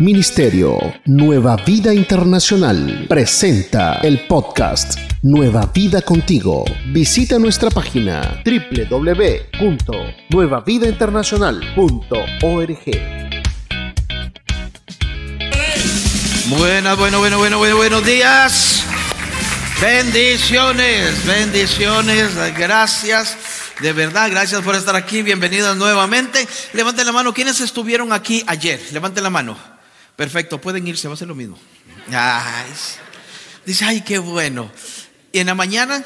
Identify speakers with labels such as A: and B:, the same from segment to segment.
A: Ministerio Nueva Vida Internacional presenta el podcast Nueva Vida Contigo. Visita nuestra página www.nuevavidainternacional.org.
B: Buenas, bueno, bueno, bueno, bueno, buenos días. Bendiciones, bendiciones, gracias. De verdad, gracias por estar aquí. Bienvenidos nuevamente. Levanten la mano. ¿Quiénes estuvieron aquí ayer? Levanten la mano. Perfecto, pueden irse, va a ser lo mismo. dice, ay, qué bueno. Y en la mañana,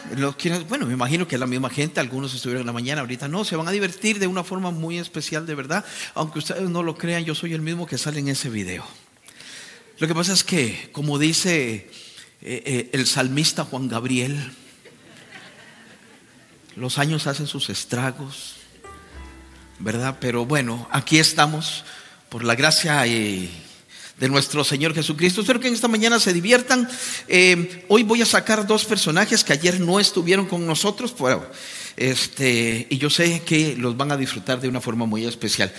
B: bueno, me imagino que la misma gente, algunos estuvieron en la mañana, ahorita no, se van a divertir de una forma muy especial, de verdad. Aunque ustedes no lo crean, yo soy el mismo que sale en ese video. Lo que pasa es que, como dice eh, eh, el salmista Juan Gabriel, los años hacen sus estragos, ¿verdad? Pero bueno, aquí estamos por la gracia y de nuestro Señor Jesucristo. Espero que en esta mañana se diviertan. Eh, hoy voy a sacar dos personajes que ayer no estuvieron con nosotros, este, y yo sé que los van a disfrutar de una forma muy especial.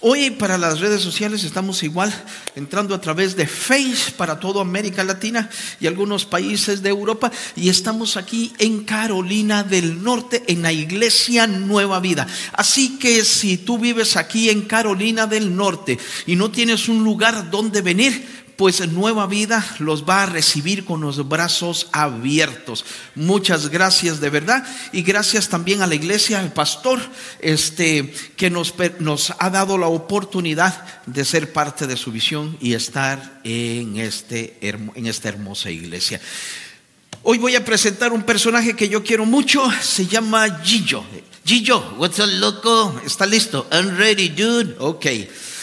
B: Hoy para las redes sociales estamos igual entrando a través de Face para toda América Latina y algunos países de Europa y estamos aquí en Carolina del Norte en la iglesia Nueva Vida. Así que si tú vives aquí en Carolina del Norte y no tienes un lugar donde venir, pues Nueva Vida los va a recibir con los brazos abiertos. Muchas gracias de verdad y gracias también a la iglesia, al pastor, este, que nos, nos ha dado la oportunidad de ser parte de su visión y estar en, este, en esta hermosa iglesia. Hoy voy a presentar un personaje que yo quiero mucho, se llama Gillo. Gillo, what's up, loco? ¿Está listo? I'm ready, dude. Ok.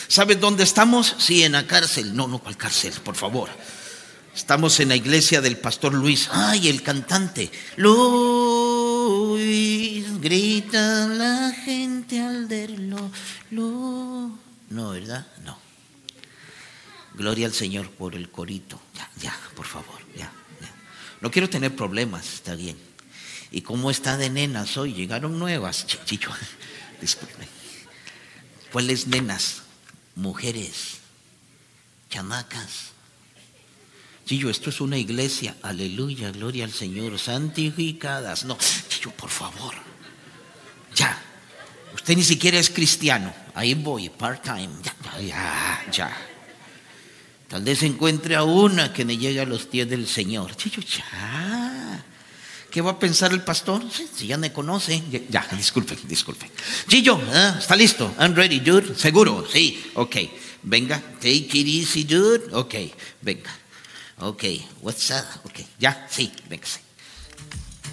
B: ¿Sabes dónde estamos? Sí, en la cárcel. No, no, ¿cuál cárcel? Por favor. Estamos en la iglesia del pastor Luis. Ay, el cantante. Luis, grita la gente al verlo. No, ¿verdad? No. Gloria al Señor por el corito. Ya, ya, por favor, ya, ya. No quiero tener problemas, está bien. ¿Y cómo está de nenas hoy? Llegaron nuevas. Chicho, disculpe. ¿Cuáles nenas? Mujeres, chamacas. Chillo, esto es una iglesia, aleluya, gloria al Señor, santificadas. No, Chillo, por favor, ya. Usted ni siquiera es cristiano. Ahí voy, part-time. Ya, ya, ya. Tal vez encuentre a una que me llegue a los pies del Señor. Chillo, ya. ¿Qué va a pensar el pastor? Si ya me conoce. Ya, disculpen, disculpen. Gillo, ¿eh? ¿está listo? I'm ready, dude. ¿Seguro? Sí. Ok. Venga. Take it easy, dude. Ok. Venga. Ok. What's up? Ok. ¿Ya? Sí. Venga.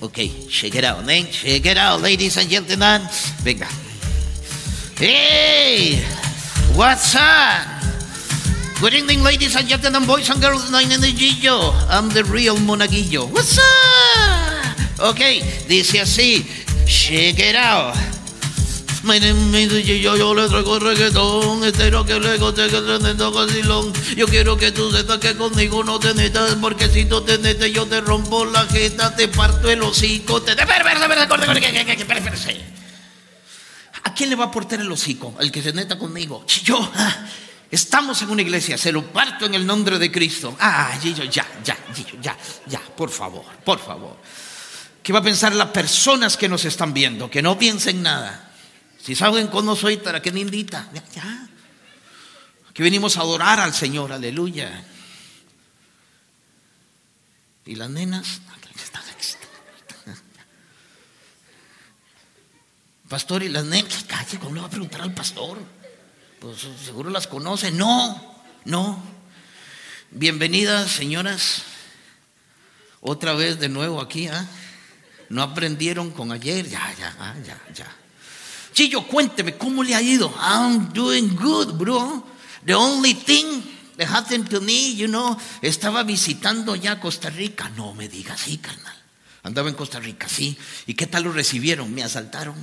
B: Ok. Shake it out, man. Shake it out, ladies and gentlemen. Venga. Hey! What's up? Good evening, ladies and gentlemen, boys and girls. Name is Gillo. I'm the real monaguillo. What's up? Ok, dice así, check it out. Yo, yo le traigo reggaetón, estero que luego te tremendo cosilón. Yo quiero que tú sepas que conmigo no te metas, porque si tú te metes yo te rompo la jeta, te parto el hocico, te... ¿A quién le va a portar el hocico? Al que se neta conmigo. Yo, ah, estamos en una iglesia, se lo parto en el nombre de Cristo. Ah, Gillo, ya, ya, ya, ya, por favor, por favor. ¿Qué va a pensar las personas que nos están viendo? Que no piensen nada. Si saben cómo soy, ¿para qué me invita? Ya, ya. Aquí venimos a adorar al Señor, aleluya. Y las nenas, Pastor, y las nenas, calle, ¿cómo le va a preguntar al pastor? Pues seguro las conoce. No, no. Bienvenidas, señoras. Otra vez de nuevo aquí, ¿ah? No aprendieron con ayer. Ya, ya, ah, ya, ya. Chillo, cuénteme, ¿cómo le ha ido? I'm doing good, bro. The only thing that happened to me, you know, estaba visitando ya Costa Rica. No me digas, sí, carnal. Andaba en Costa Rica, sí. ¿Y qué tal lo recibieron? Me asaltaron.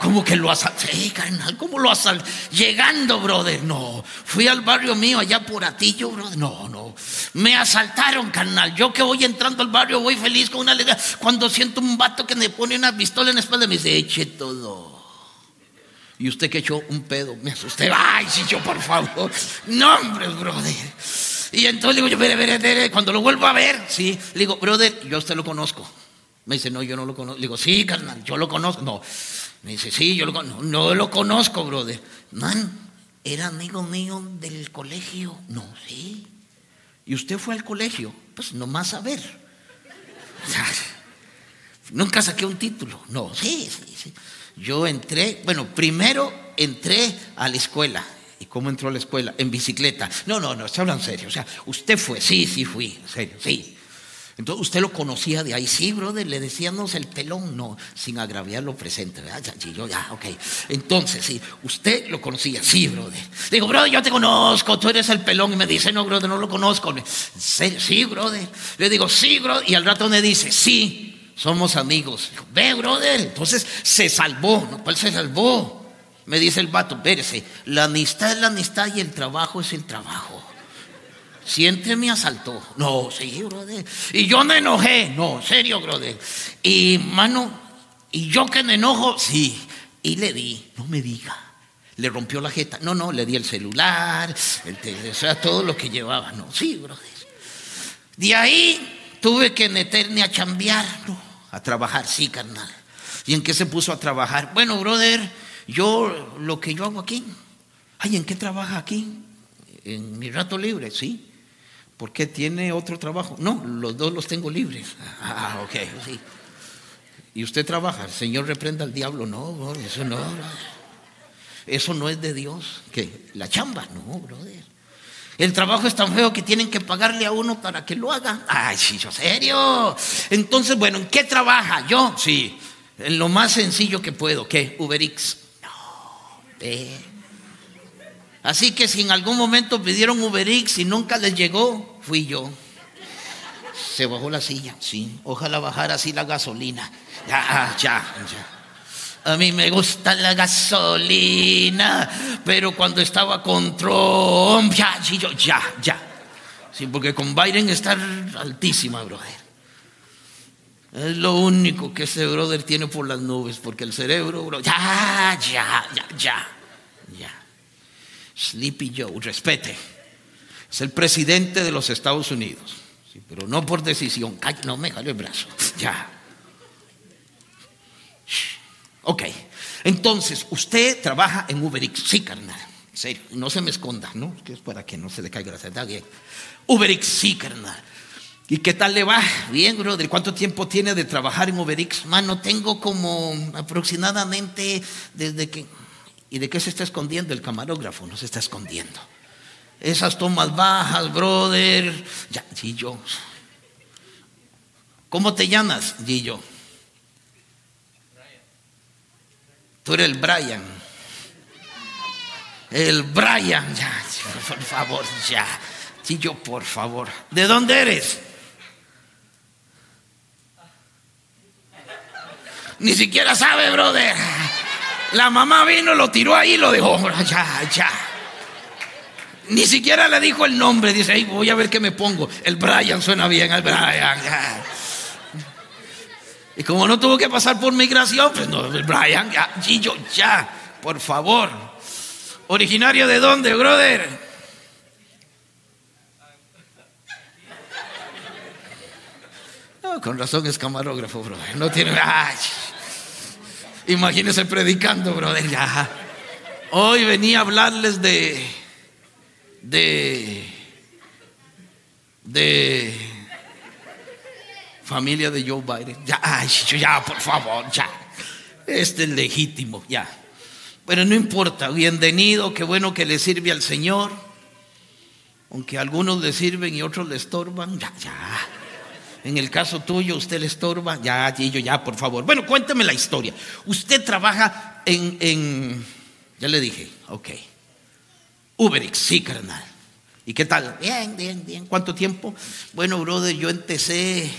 B: ¿Cómo que lo asaltaron? Sí, carnal, ¿cómo lo asaltaron? Llegando, brother. No, fui al barrio mío allá por Atillo, brother. No, no. Me asaltaron, carnal. Yo que voy entrando al barrio, voy feliz con una alegría. Cuando siento un vato que me pone una pistola en la espalda, me dice, eche todo. Y usted que echó un pedo, me asusté. Ay, Chicho, por favor. No, hombre, brother. Y entonces digo, yo, espere, espere, cuando lo vuelvo a ver, sí, le digo, brother, yo usted lo conozco. Me dice, no, yo no lo conozco. Le digo, sí, carnal, yo lo conozco. No. Me dice, sí, yo lo. No, no lo conozco, brother. Man, era amigo mío del colegio. No, sí. ¿Y usted fue al colegio? Pues nomás a ver. Nunca saqué un título. No, sí, sí, sí. Yo entré, bueno, primero entré a la escuela. ¿Y cómo entró a la escuela? En bicicleta. No, no, no, se hablan serio. O sea, usted fue, sí, sí fui, en serio, sí. Entonces, ¿usted lo conocía de ahí? Sí, brother, le decíamos el pelón, no, sin agraviar lo presente, ¿verdad? Ya, yo, ya, ok. Entonces, sí, ¿usted lo conocía? Sí, brother. Digo, brother, yo te conozco, tú eres el pelón. Y me dice, no, brother, no lo conozco. Sí, brother. Le digo, sí, brother. Y al rato me dice, sí, somos amigos. Digo, Ve, brother. Entonces, se salvó, ¿no? ¿Cuál se salvó? Me dice el vato, espérese, la amistad es la amistad y el trabajo es el trabajo. Si entre me asaltó. No, sí, brother. Y yo me enojé. No, serio, brother. Y, mano, y yo que me enojo, sí. Y le di, no me diga. Le rompió la jeta. No, no, le di el celular, el tele- o sea, todo lo que llevaba. No, sí, brother. De ahí tuve que meterme a chambear, no, a trabajar, sí, carnal. ¿Y en qué se puso a trabajar? Bueno, brother, yo lo que yo hago aquí. Ay, ¿en qué trabaja aquí? En mi rato libre, sí. ¿Por qué tiene otro trabajo? No, los dos los tengo libres. Ah, ok, sí. ¿Y usted trabaja? El Señor reprenda al diablo. No, brother, eso no. Eso no es de Dios. ¿Qué? La chamba, no, brother. El trabajo es tan feo que tienen que pagarle a uno para que lo haga. Ay, sí, yo serio. Entonces, bueno, ¿en qué trabaja? Yo, sí. En lo más sencillo que puedo. ¿Qué? Uberix. No, ve. Así que si en algún momento pidieron Uberix y nunca les llegó, fui yo. Se bajó la silla, sí. Ojalá bajara así la gasolina. Ya, ya, ya. A mí me gusta la gasolina, pero cuando estaba con Trump, ya, yo, ya, ya. Sí, porque con Biden está altísima, brother. Es lo único que ese brother tiene por las nubes, porque el cerebro, bro, ya, ya, ya, ya, ya. Sleepy Joe, respete. Es el presidente de los Estados Unidos, sí, pero no por decisión. No me jale el brazo. Ya. Ok. Entonces, usted trabaja en UberX. Sí, carnal. En serio, no se me esconda, ¿no? Que es para que no se le caiga la seta. UberX, sí, carnal. ¿Y qué tal le va? Bien, brother. ¿Cuánto tiempo tiene de trabajar en UberX? Mano, tengo como aproximadamente desde que... ¿Y de qué se está escondiendo el camarógrafo? No se está escondiendo. Esas tomas bajas, brother. Ya, Gillo. ¿Cómo te llamas, Gillo? Tú eres el Brian. El Brian, ya, por favor, ya. Gillo, por favor. ¿De dónde eres? Ni siquiera sabe, brother. La mamá vino, lo tiró ahí y lo dejó. Ya, ya. Ni siquiera le dijo el nombre. Dice, "Ay, voy a ver qué me pongo. El Brian suena bien, el Brian. Y como no tuvo que pasar por migración, pues no, el Brian, ya, Gillo, ya, por favor. ¿Originario de dónde, brother? No, con razón es camarógrafo, brother. No tiene. Ay. Imagínese predicando, brother. Ya. Hoy venía a hablarles de. de. de. familia de Joe Biden. Ya, ay, ya, por favor, ya. Este es legítimo, ya. Pero no importa, bienvenido, qué bueno que le sirve al Señor. Aunque algunos le sirven y otros le estorban, ya, ya. En el caso tuyo, usted le estorba. Ya, Gillo, ya, por favor. Bueno, cuénteme la historia. Usted trabaja en, ya le dije, ok. Uberix, sí, carnal. ¿Y qué tal? Bien, bien, bien. ¿Cuánto tiempo? Bueno, brother, yo empecé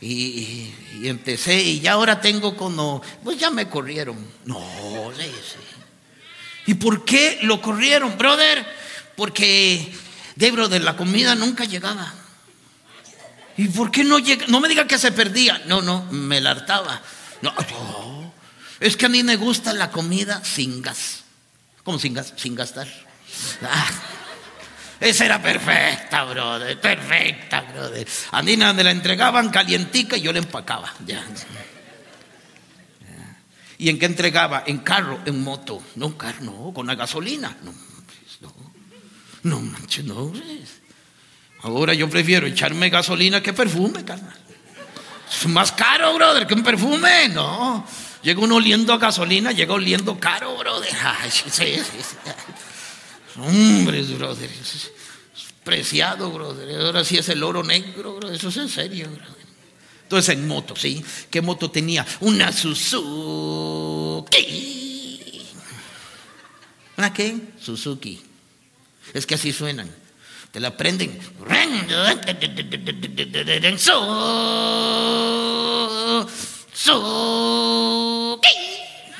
B: y, y empecé y ya ahora tengo como, pues ya me corrieron. No, sí, sí. ¿Y por qué lo corrieron, brother? Porque, de brother, la comida nunca llegaba. ¿Y por qué no llega? No me diga que se perdía. No, no, me la hartaba. No, no. Es que a mí me gusta la comida sin gas. Como sin, gastar. Ah, esa era perfecta, brother, perfecta, brother. A mí me la entregaban calientica y yo la empacaba. Ya. ¿Y en qué entregaba? En carro, en moto. No, carro, no, con la gasolina. No, pues, no, no manches, no. Pues. Ahora yo prefiero echarme gasolina que perfume, carnal. Es más caro, brother, que un perfume. No. Llega uno oliendo a gasolina, llega oliendo caro, brother. Ay, sí, sí, Hombres, brother. Es preciado, brother. Ahora sí es el oro negro, brother. Eso es en serio, brother. Entonces en moto, ¿sí? ¿Qué moto tenía? Una Suzuki. ¿Una qué? Suzuki. Es que así suenan. Te la prenden.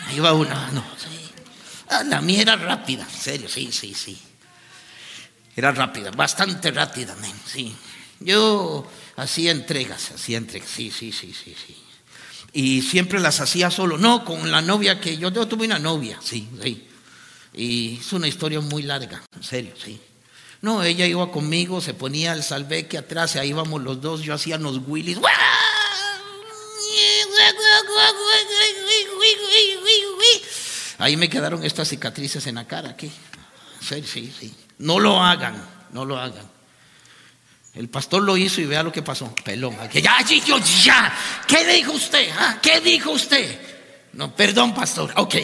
B: Ahí va una. No, ah, la mía era rápida, en serio, sí, sí, sí. Era rápida, bastante rápida, sí. Yo hacía entregas, hacía entregas, sí, sí, sí, sí, sí. Y siempre las hacía solo, no, con la novia que yo, yo tuve una novia, sí, sí. Y es una historia muy larga, en serio, sí. No, ella iba conmigo, se ponía el salveque atrás, ahí íbamos los dos, yo hacía los willis. Ahí me quedaron estas cicatrices en la cara aquí. Sí, sí, sí. No lo hagan, no lo hagan. El pastor lo hizo y vea lo que pasó. Pelón. Ya, yo, ya. ¿Qué dijo usted? Ah? ¿Qué dijo usted? No, perdón, pastor. Ok.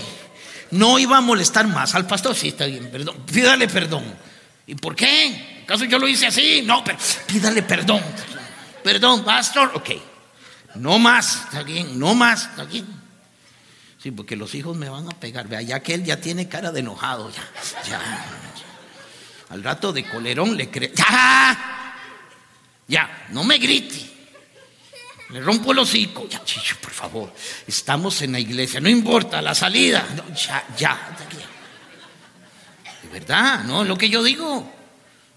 B: No iba a molestar más al pastor. Sí, está bien, perdón. Pídale perdón. ¿Y por qué? ¿Acaso yo lo hice así? No, pídale perdón. Perdón, pastor. Ok. No más, está bien, no más, está bien. Sí, porque los hijos me van a pegar. Vea, ya que él ya tiene cara de enojado, ya, ya. Al rato de colerón le cree. ¡Ya! Ya, no me grite. Le rompo el hocico. Ya, chicho, por favor. Estamos en la iglesia. No importa la salida. ya, ya. De verdad, no es lo que yo digo.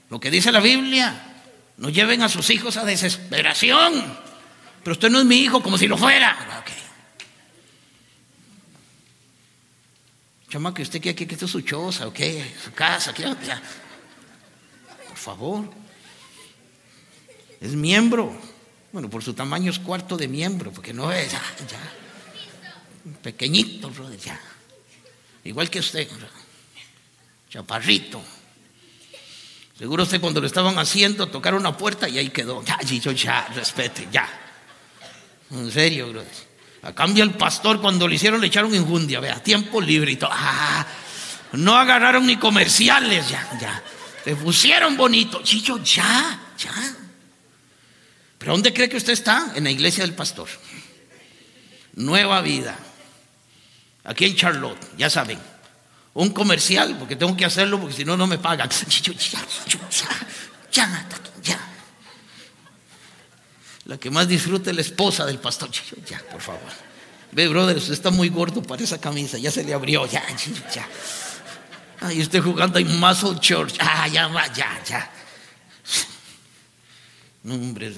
B: Lo que dice la Biblia. No lleven a sus hijos a desesperación. Pero usted no es mi hijo como si lo fuera. Okay. Chama, que usted quiere que esté su choza, ok, su casa, ya. Por favor. Es miembro. Bueno, por su tamaño es cuarto de miembro, porque no es, ya, ya. Pequeñito, brother, ya. Igual que usted, chaparrito. Seguro usted cuando lo estaban haciendo, tocaron una puerta y ahí quedó. Ya, yo ya, respete, ya. En serio. A cambio el pastor cuando le hicieron le echaron injundia, vea, tiempo libre y todo. Ah, no agarraron ni comerciales, ya, ya. Se pusieron bonito. Chicho, ya, ya. ¿Pero dónde cree que usted está? En la iglesia del pastor. Nueva vida. Aquí en Charlotte, ya saben. Un comercial, porque tengo que hacerlo, porque si no, no me pagan. Ya, ya, ya. La que más disfruta es la esposa del pastor. Ya, por favor. Ve, brother, usted está muy gordo para esa camisa. Ya se le abrió. Ya, ya. Ay, usted jugando en Muscle Church. Ah, ya va, ya, ya. No, hombre,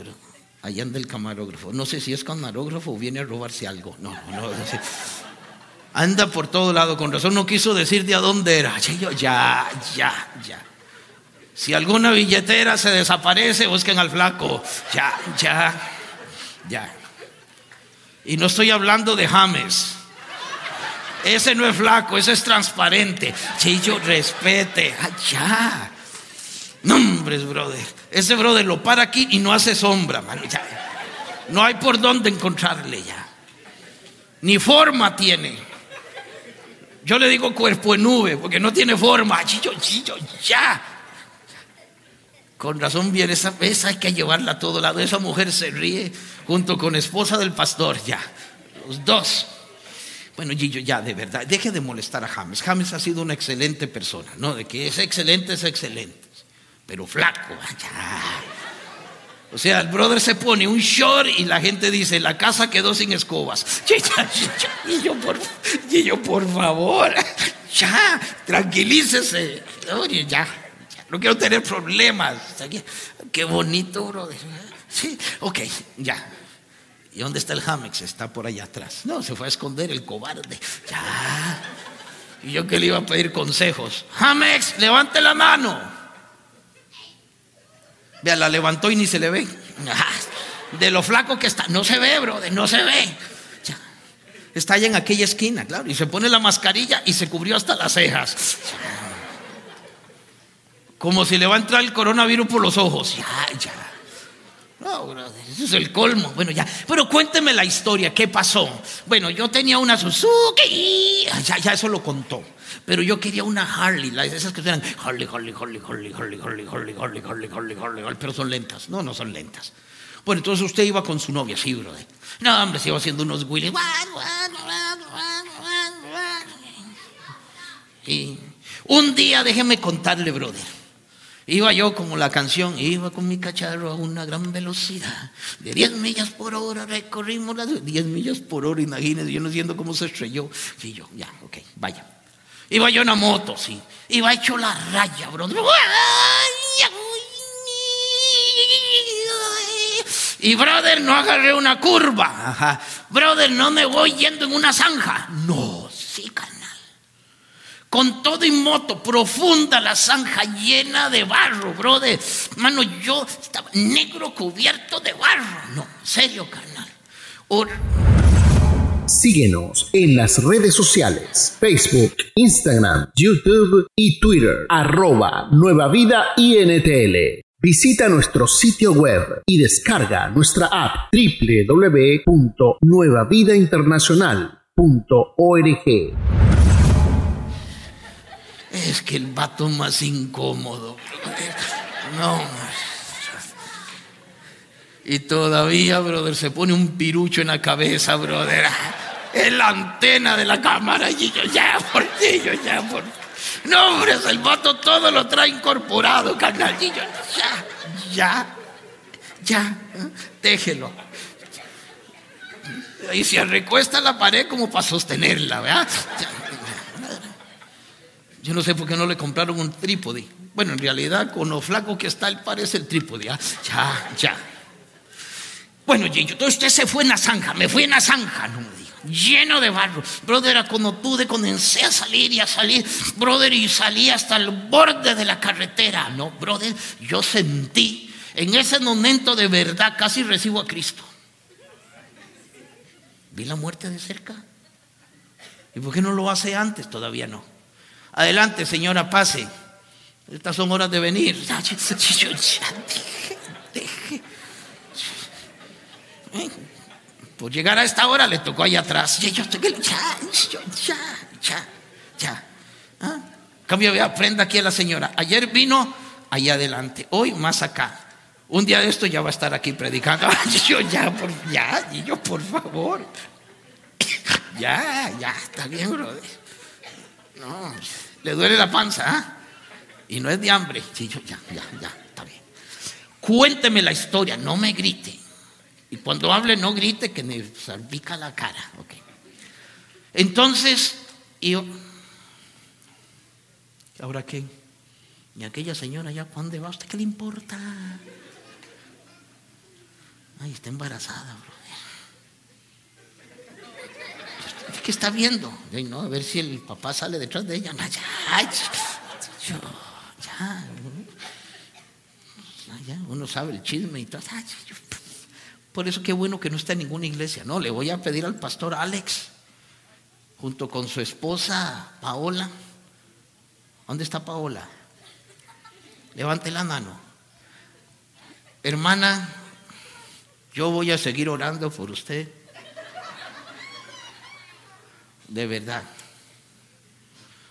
B: allá anda el camarógrafo. No sé si es camarógrafo o viene a robarse algo. No, no, no. Anda por todo lado, con razón no quiso decir de a dónde era. Ya, ya, ya. Si alguna billetera se desaparece, busquen al flaco. Ya, ya, ya. Y no estoy hablando de James. Ese no es flaco, ese es transparente. Chillo, respete. ya. Nombres, brother. Ese brother lo para aquí y no hace sombra, man. No hay por dónde encontrarle ya. Ni forma tiene. Yo le digo cuerpo en nube porque no tiene forma. Chillo, chillo, ya. Con razón viene esa, esa hay que llevarla a todo lado. Esa mujer se ríe junto con esposa del pastor, ya. Los dos. Bueno, Gillo, ya, de verdad, deje de molestar a James. James ha sido una excelente persona, ¿no? De que es excelente, es excelente pero flaco. O sea, el brother se pone un short y la gente dice, la casa quedó sin escobas. Y yo, por, y yo, por favor, ya, tranquilícese. Oye, ya, no quiero tener problemas. Qué bonito, brother. Sí, ok, ya. ¿Y dónde está el Hamex? Está por allá atrás. No, se fue a esconder el cobarde. Ya. Y yo que le iba a pedir consejos. Jamex, levante la mano. Vea, la levantó y ni se le ve. De lo flaco que está. No se ve, brother, no se ve. Está allá en aquella esquina, claro. Y se pone la mascarilla y se cubrió hasta las cejas. Como si le va a entrar el coronavirus por los ojos. Ya, ya. No, brother, eso es el colmo. Bueno, ya. Pero cuénteme la historia, ¿qué pasó? Bueno, yo tenía una Suzuki. Ya, ya eso lo contó. Pero yo quería una Harley, esas que suenan Harley, Harley, Harley, Harley, Harley, Harley, Harley, Harley, Harley, Harley, Harley, pero son lentas. No, no son lentas. Bueno, entonces usted iba con su novia, sí, brother. No, hombre, se iba haciendo unos Willy. Y un día, déjeme contarle, brother. Iba yo como la canción, iba con mi cacharro a una gran velocidad. De 10 millas por hora recorrimos las 10 millas por hora, imagínense, yo no entiendo cómo se estrelló. Sí, yo, ya, ok, vaya. Iba yo en una moto, sí. Iba hecho la raya, bro. Y brother, no agarré una curva. Ajá. Brother, no me voy yendo en una zanja. No, sí, carnal. Con todo y moto, profunda la zanja llena de barro, brother. Mano, yo estaba negro cubierto de barro. No, serio, carnal.
A: Síguenos en las redes sociales, Facebook, Instagram, YouTube y Twitter, arroba Nueva Vida INTL. Visita nuestro sitio web y descarga nuestra app www.nuevavidainternacional.org.
B: Es que el vato más incómodo. No. Y todavía, brother, se pone un pirucho en la cabeza, brother. Es la antena de la cámara. Y yo, ya, por ti, yo, ya, por No, hombre, el vato todo lo trae incorporado, carnalillo. Ya, ya, ya, déjelo. Y se recuesta la pared como para sostenerla, ¿verdad? Yo no sé por qué no le compraron un trípode. Bueno, en realidad, con lo flaco que está, él parece el trípode. ¿ah? Ya, ya. Bueno, Gillo, entonces usted se fue en la zanja, me fui en la zanja, no me dijo, lleno de barro. Brother, cuando pude, comencé a salir y a salir, brother, y salí hasta el borde de la carretera. No, brother, yo sentí, en ese momento de verdad, casi recibo a Cristo. Vi la muerte de cerca. ¿Y por qué no lo hace antes? Todavía no. Adelante, señora, pase. Estas son horas de venir. Por llegar a esta hora le tocó allá atrás. Ya, ya, ya, ya. ¿Ah? Cambio, vea, aprenda aquí a la señora. Ayer vino allá adelante, hoy más acá. Un día de esto ya va a estar aquí predicando. Yo ya, por, ya, y yo, por favor. Ya, ya, está bien, brother. No, le duele la panza, ¿ah? Y no es de hambre. Sí, yo, ya, ya, ya, está bien. Cuénteme la historia, no me grite. Y cuando hable, no grite que me salpica la cara. Okay. Entonces, yo, ¿ahora qué? ¿Y aquella señora ya dónde va? ¿A usted qué le importa? Ay, está embarazada, bro. ¿Qué está viendo? no, a ver si el papá sale detrás de ella. ya, ya, uno sabe el chisme y todo. Por eso qué bueno que no está en ninguna iglesia. No, le voy a pedir al pastor Alex, junto con su esposa Paola. ¿Dónde está Paola? Levante la mano. Hermana, yo voy a seguir orando por usted. De verdad.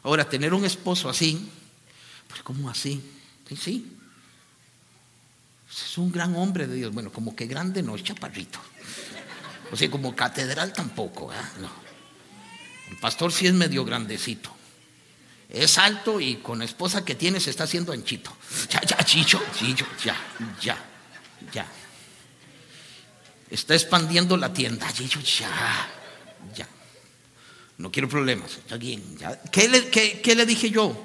B: Ahora, tener un esposo así, pues ¿cómo así? Sí, sí. Es un gran hombre de Dios. Bueno, como que grande no, es chaparrito. O sea, como catedral tampoco, No. El pastor sí es medio grandecito. Es alto y con la esposa que tiene se está haciendo anchito. Ya, ya, chicho, chicho, ya, ya, ya. Está expandiendo la tienda, chicho, ya, ya. No quiero problemas, está bien. Ya. ¿Qué, le, qué le dije yo?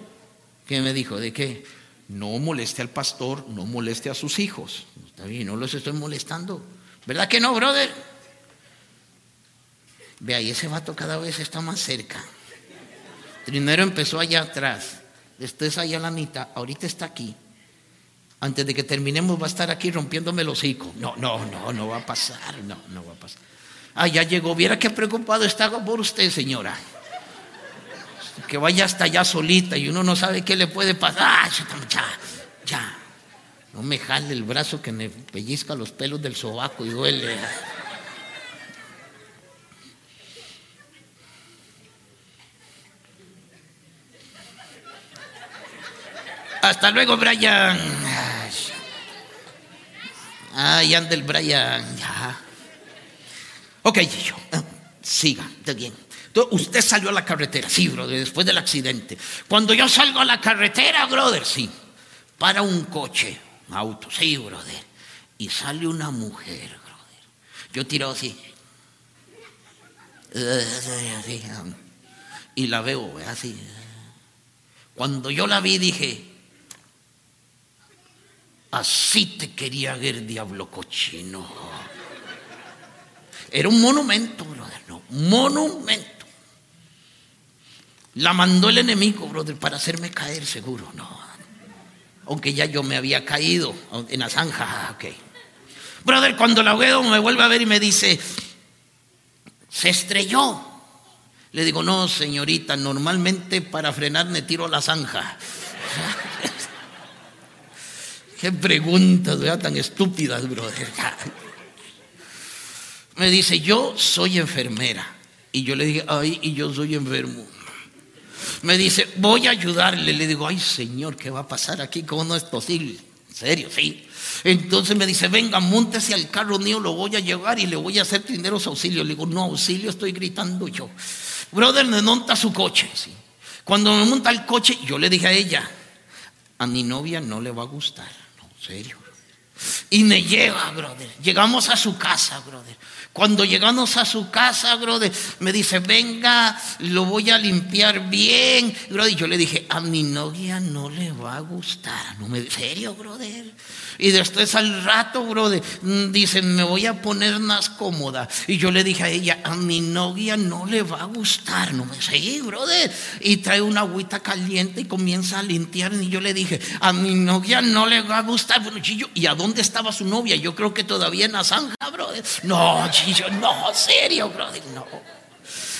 B: ¿Qué me dijo? ¿De qué? No moleste al pastor, no moleste a sus hijos. Está bien, no los estoy molestando. ¿Verdad que no, brother? Ve ahí, ese vato cada vez está más cerca. Primero empezó allá atrás, después allá la mitad, ahorita está aquí. Antes de que terminemos va a estar aquí rompiéndome el hocico. No, no, no, no va a pasar, no, no va a pasar. Ah, ya llegó, viera qué preocupado estaba por usted, señora. Que vaya hasta allá solita y uno no sabe qué le puede pasar. Ya, ya. No me jale el brazo que me pellizca los pelos del sobaco y duele. Hasta luego, Brian. Ay, anda el Brian. Ya. Ok, yo. Siga, está bien. Usted salió a la carretera, sí, brother, después del accidente. Cuando yo salgo a la carretera, brother, sí, para un coche, un auto, sí, brother. Y sale una mujer, brother. Yo tiro así. Y la veo así. Cuando yo la vi dije, Así te quería ver, diablo cochino. Era un monumento, brother, no, monumento. La mandó el enemigo, brother, para hacerme caer seguro, no. Aunque ya yo me había caído en la zanja, ah, ok. Brother, cuando la veo me vuelve a ver y me dice, se estrelló. Le digo, no, señorita, normalmente para frenar me tiro a la zanja. Qué preguntas, ¿verdad? Tan estúpidas, brother. Me dice, yo soy enfermera. Y yo le dije, ay, y yo soy enfermo. Me dice, voy a ayudarle. Le digo, ay, señor, ¿qué va a pasar aquí? ¿Cómo no es posible? En serio, sí. Entonces me dice, venga, montese al carro mío, lo voy a llevar y le voy a hacer primeros auxilios. Le digo, no, auxilio estoy gritando yo. Brother, me monta su coche. Cuando me monta el coche, yo le dije a ella, a mi novia no le va a gustar serio. Y me lleva, brother. Llegamos a su casa, brother. Cuando llegamos a su casa, brother, me dice, venga, lo voy a limpiar bien. Brother, yo le dije, a mi novia no le va a gustar. No me, ¿Serio, brother? Y después al rato, brother, mm, dicen, me voy a poner más cómoda. Y yo le dije a ella, a mi novia no le va a gustar. No me seguí, brother. Y trae una agüita caliente y comienza a limpiar. Y yo le dije, a mi novia no le va a gustar. Bueno, chillo, ¿y a dónde estaba su novia? Yo creo que todavía en la zanja, brother. No, chillo, no, serio, brother, no.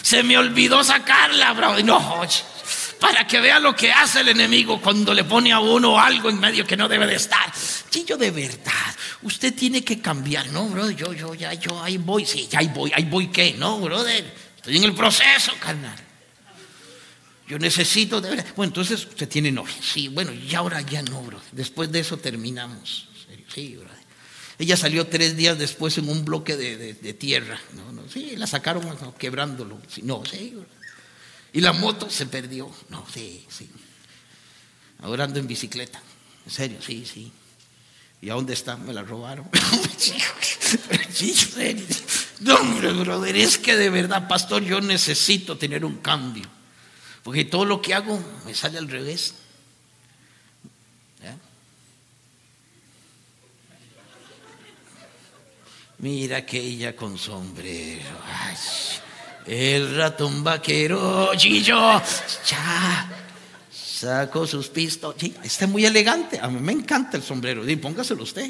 B: Se me olvidó sacarla, brother. No, para que vea lo que hace el enemigo cuando le pone a uno algo en medio que no debe de estar. Chillo, de verdad, usted tiene que cambiar, ¿no, brother? Yo, yo, ya, yo, ahí voy, sí, ya ahí voy, ahí voy, ¿qué? No, brother, estoy en el proceso, carnal. Yo necesito de verdad. Bueno, entonces usted tiene novia. Sí, bueno, y ahora ya no, brother. Después de eso terminamos. Sí, brother. Ella salió tres días después en un bloque de, tierra. No, no, sí, la sacaron quebrándolo. no, sí. Y la moto se perdió. No, sí, sí. Ahora ando en bicicleta. En serio, sí, sí. ¿Y a dónde está? Me la robaron. no, hombre, brother, es que de verdad, pastor, yo necesito tener un cambio. Porque todo lo que hago me sale al revés. Mira aquella con sombrero. El ratón vaquero, Chillo, ya, sacó sus pistos. Sí, está muy elegante. A mí me encanta el sombrero. Y póngaselo usted.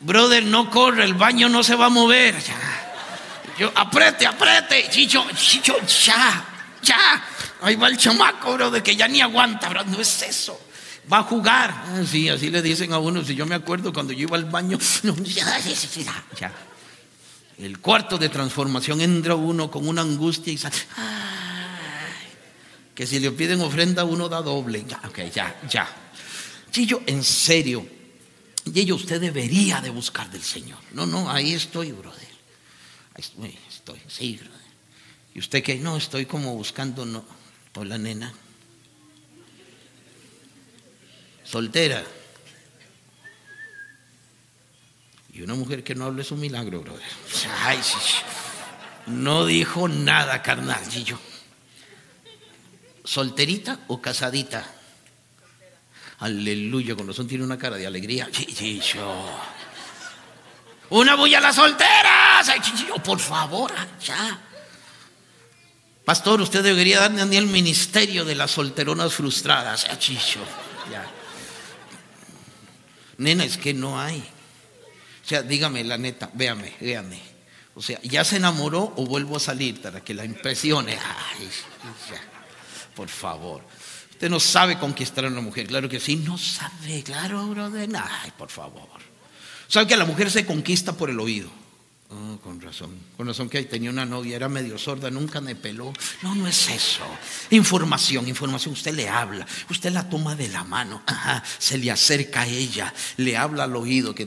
B: Brother, no corre, el baño no se va a mover. Ya. Yo, apriete, apriete, Chicho, Chicho, ya, ya. Ahí va el chamaco, brother, que ya ni aguanta, bro. No es eso. Va a jugar. Ah, sí, así le dicen a uno. Si yo me acuerdo cuando yo iba al baño, ya, el cuarto de transformación entra uno con una angustia y sale. que si le piden ofrenda uno da doble. Ya, ok, ya, ya. Chillo, en serio. Y usted debería de buscar del Señor. No, no, ahí estoy, brother. Ahí estoy, estoy, sí, brother. Y usted que no, estoy como buscando, no, por la nena. Soltera. Y una mujer que no hable es un milagro, brother. Ay, no dijo nada, carnal, yo. ¿Solterita o casadita? Aleluya, con razón tiene una cara de alegría. Chicho. Una bulla a las solteras. Ay, chicho, por favor, ya. Pastor, usted debería darme a mí el ministerio de las solteronas frustradas. Ah, chicho, ya. Nena, es que no hay. O sea, dígame la neta, véame, véame. O sea, ¿ya se enamoró o vuelvo a salir para que la impresione? Ay, por favor. Usted no sabe conquistar a una mujer, claro que sí, no sabe, claro, brother. Ay, por favor. ¿Sabe que la mujer se conquista por el oído? Oh, con razón, con razón que tenía una novia, era medio sorda, nunca me peló. No, no es eso. Información, información, usted le habla, usted la toma de la mano, se le acerca a ella, le habla al oído, que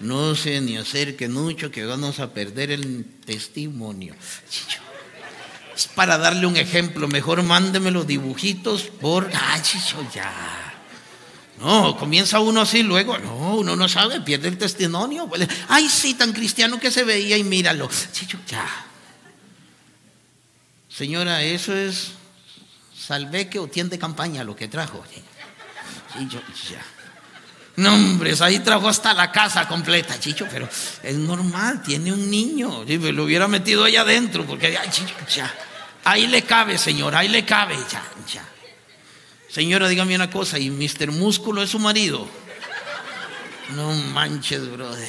B: No se ni acerque mucho que vamos a perder el testimonio. Es para darle un ejemplo, mejor mándeme los dibujitos por... Ay, chicho, ya. No, comienza uno así, luego, no, uno no sabe, pierde el testimonio. Ay, sí, tan cristiano que se veía y míralo. ya. Señora, eso es salveque o tiende campaña lo que trajo. Sí, yo, ya. No, hombre, ahí trajo hasta la casa completa, Chicho, pero es normal, tiene un niño. me lo hubiera metido allá adentro, porque ay, Chicho, ya. Ahí le cabe, señor, ahí le cabe, ya, ya. Señora, dígame una cosa, ¿y Mr. Músculo es su marido? No manches, brother.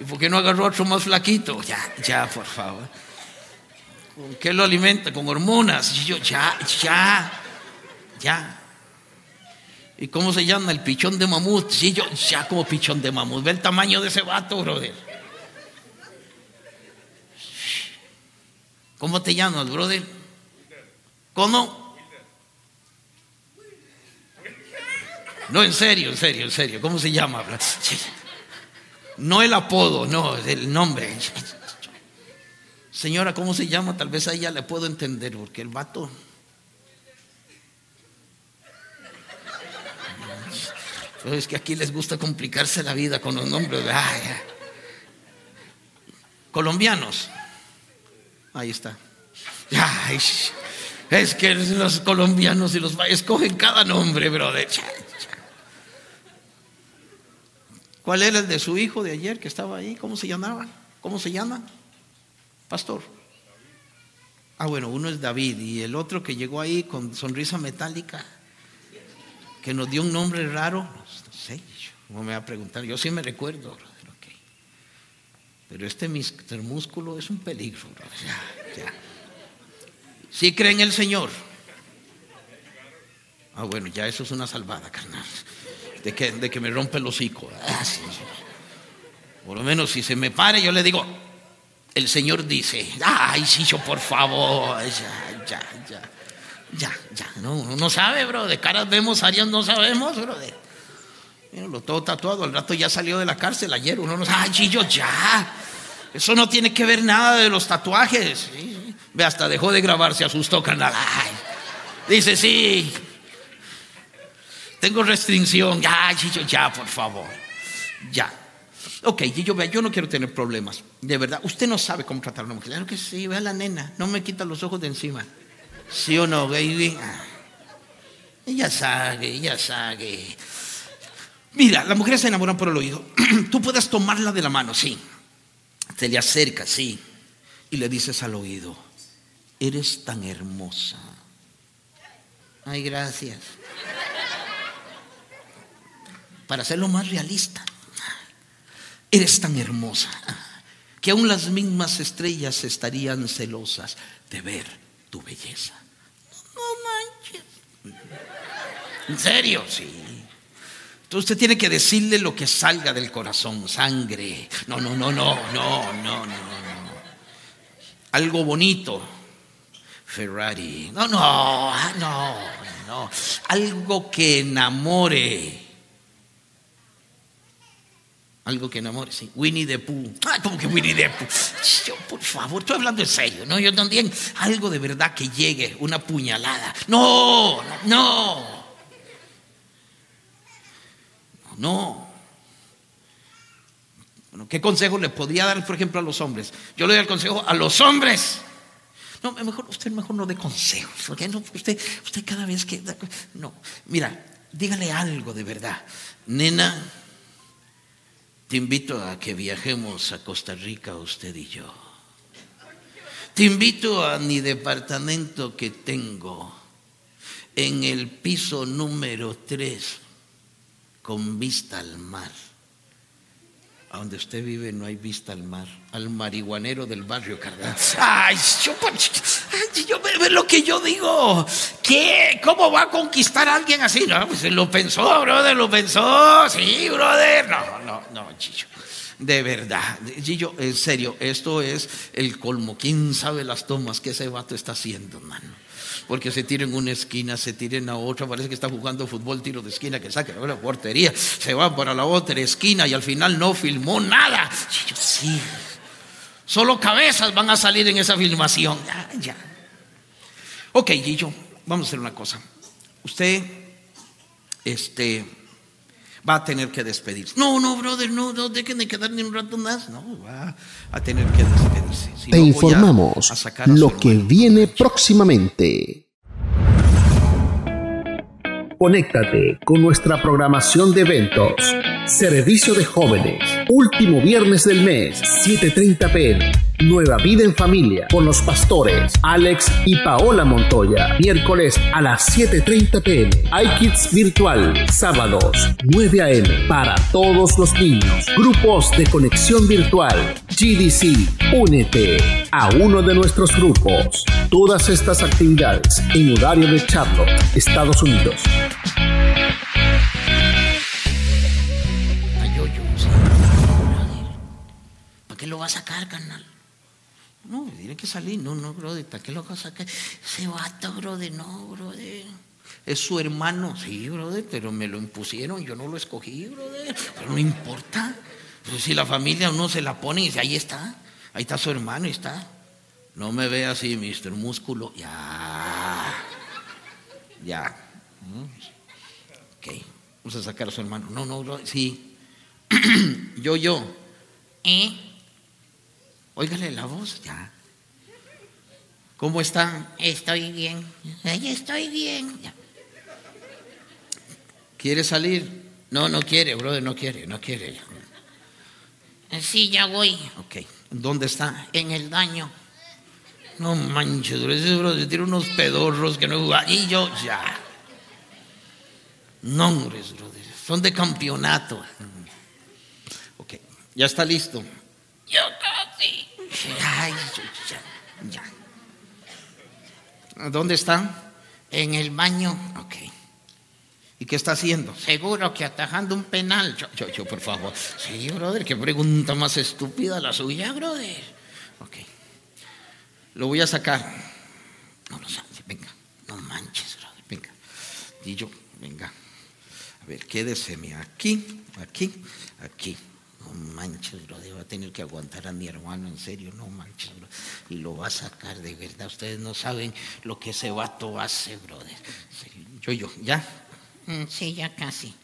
B: ¿Y por qué no agarró otro más flaquito? Ya, ya, por favor. ¿Con qué lo alimenta? Con hormonas. yo, ya, ya, ya. ¿Y cómo se llama? El pichón de mamut. Sí, yo, ya como pichón de mamut. Ve el tamaño de ese vato, brother. ¿Cómo te llamas, brother? ¿Cómo? No, en serio, en serio, en serio. ¿Cómo se llama? No el apodo, no, el nombre. Señora, ¿cómo se llama? Tal vez a ella le puedo entender, porque el vato. es que aquí les gusta complicarse la vida con los nombres. Colombianos. Ahí está. Ay, es que los colombianos y los escogen cada nombre, brother. ¿Cuál era el de su hijo de ayer que estaba ahí? ¿Cómo se llamaba? ¿Cómo se llama? Pastor. Ah, bueno, uno es David y el otro que llegó ahí con sonrisa metálica, que nos dio un nombre raro, no sé, ¿cómo me va a preguntar? Yo sí me recuerdo, brother, Pero este Mr. Músculo es un peligro, brother. Ya, ya. Si creen en el Señor. Ah, bueno, ya eso es una salvada, carnal. De que, de que me rompe el hocico. Ah, por lo menos si se me pare, yo le digo, el Señor dice, ay, sí, yo por favor, ya, ya, ya, ya, ya. No, uno no sabe, bro, de caras vemos, áreas no sabemos, bro. lo todo tatuado, al rato ya salió de la cárcel ayer, uno no sabe, ay, yo ya. Eso no tiene que ver nada de los tatuajes. ¿sí? Ve, hasta dejó de grabar, se asustó, canal. dice, sí. Tengo restricción. Ya, Gillo, ya, por favor. Ya. Ok, Gillo, vea, yo no quiero tener problemas. De verdad, usted no sabe cómo tratar a una mujer. Claro que sí, ve a la nena. No me quita los ojos de encima. ¿Sí o no, baby? Ella sabe, ella sabe. Mira, la mujer se enamora por el oído. Tú puedes tomarla de la mano, sí. Se le acerca, sí. Y le dices al oído, eres tan hermosa. Ay, gracias. Para hacerlo más realista, eres tan hermosa que aún las mismas estrellas estarían celosas de ver tu belleza. No manches. En serio, sí. Entonces usted tiene que decirle lo que salga del corazón, sangre. No, no, no, no, no, no, no, no. Algo bonito, Ferrari. No, no, no, no. Algo que enamore. Algo que enamore, sí. Winnie the Pooh. Ah, ¿cómo que Winnie the Pooh? Yo, por favor, estoy hablando en serio, ¿no? Yo también, algo de verdad que llegue, una puñalada. No, no. No. Bueno, ¿qué consejo le podría dar, por ejemplo, a los hombres? Yo le doy el consejo a los hombres. No, mejor, usted mejor no dé consejos, porque no, usted, usted cada vez que... No, mira, dígale algo de verdad. Nena, te invito a que viajemos a Costa Rica, usted y yo. Te invito a mi departamento que tengo en el piso número 3 con vista al mar. A donde usted vive no hay vista al mar, al marihuanero del barrio Cardenal. Ay, yo, yo ve lo que yo digo. ¿Qué? ¿Cómo va a conquistar a alguien así? No, pues lo pensó, brother, lo pensó. Sí, brother. No, no, no, Chicho. De verdad, Gillo, en serio, esto es el colmo. ¿Quién sabe las tomas que ese vato está haciendo, hermano? Porque se tira en una esquina, se tiren a otra, parece que está jugando fútbol, tiro de esquina, que saque la portería, se va para la otra esquina y al final no filmó nada. Yo, sí, solo cabezas van a salir en esa filmación. Ya, ya. Ok, Gillo, vamos a hacer una cosa. Usted, este, va a tener que despedirse. No, no, brother, no, no dejen de quedar ni un rato más. No, va a tener que despedirse.
A: Te informamos lo que viene próximamente. Conéctate con nuestra programación de eventos. Servicio de jóvenes. Último viernes del mes, 7.30 pm. Nueva Vida en Familia con los pastores Alex y Paola Montoya. Miércoles a las 7.30 pm. iKids Virtual. Sábados 9 am para todos los niños. Grupos de conexión virtual. GDC. Únete a uno de nuestros grupos. Todas estas actividades en horario de Charlotte, Estados Unidos.
B: ¿Para qué lo va a sacar, canal? No, tiene que salir. No, no, brother, ¿para qué lo vas a sacar? Se vato, brother, no, brother. Es su hermano, sí, brother, pero me lo impusieron, yo no lo escogí, brother. Pero no importa. Pues si la familia uno se la pone y dice, ahí está, ahí está su hermano, y está. No me ve así, mister músculo. Ya. Ya. Ok. Vamos a sacar a su hermano. No, no, brother, sí. yo, yo. ¿Eh? Óigale la voz, ya. ¿Cómo está?
C: Estoy bien. estoy bien.
B: ¿Quiere salir? No, no quiere, brother, no quiere, no quiere.
C: Sí, ya voy.
B: Ok. ¿Dónde está?
C: En el daño.
B: No manches, ese brother tiene unos pedorros que no Y yo, ya. Nombres, brother. Son de campeonato. Ok. Ya está listo.
C: Yo casi.
B: Ay, ya, ya. ¿Dónde está?
C: En el baño.
B: Ok. ¿Y qué está haciendo?
C: Seguro que atajando un penal.
B: Yo, yo, por favor. Sí, brother, qué pregunta más estúpida la suya, brother. Ok. Lo voy a sacar. No lo sabes, venga. No manches, brother, venga. Y yo, venga. A ver, quédeseme aquí, aquí, aquí. Manches, bro, va a tener que aguantar a mi hermano, en serio, no manches. Y lo va a sacar de verdad. Ustedes no saben lo que ese vato hace, brother. Yo, yo, ¿ya?
C: Mm, sí, ya casi.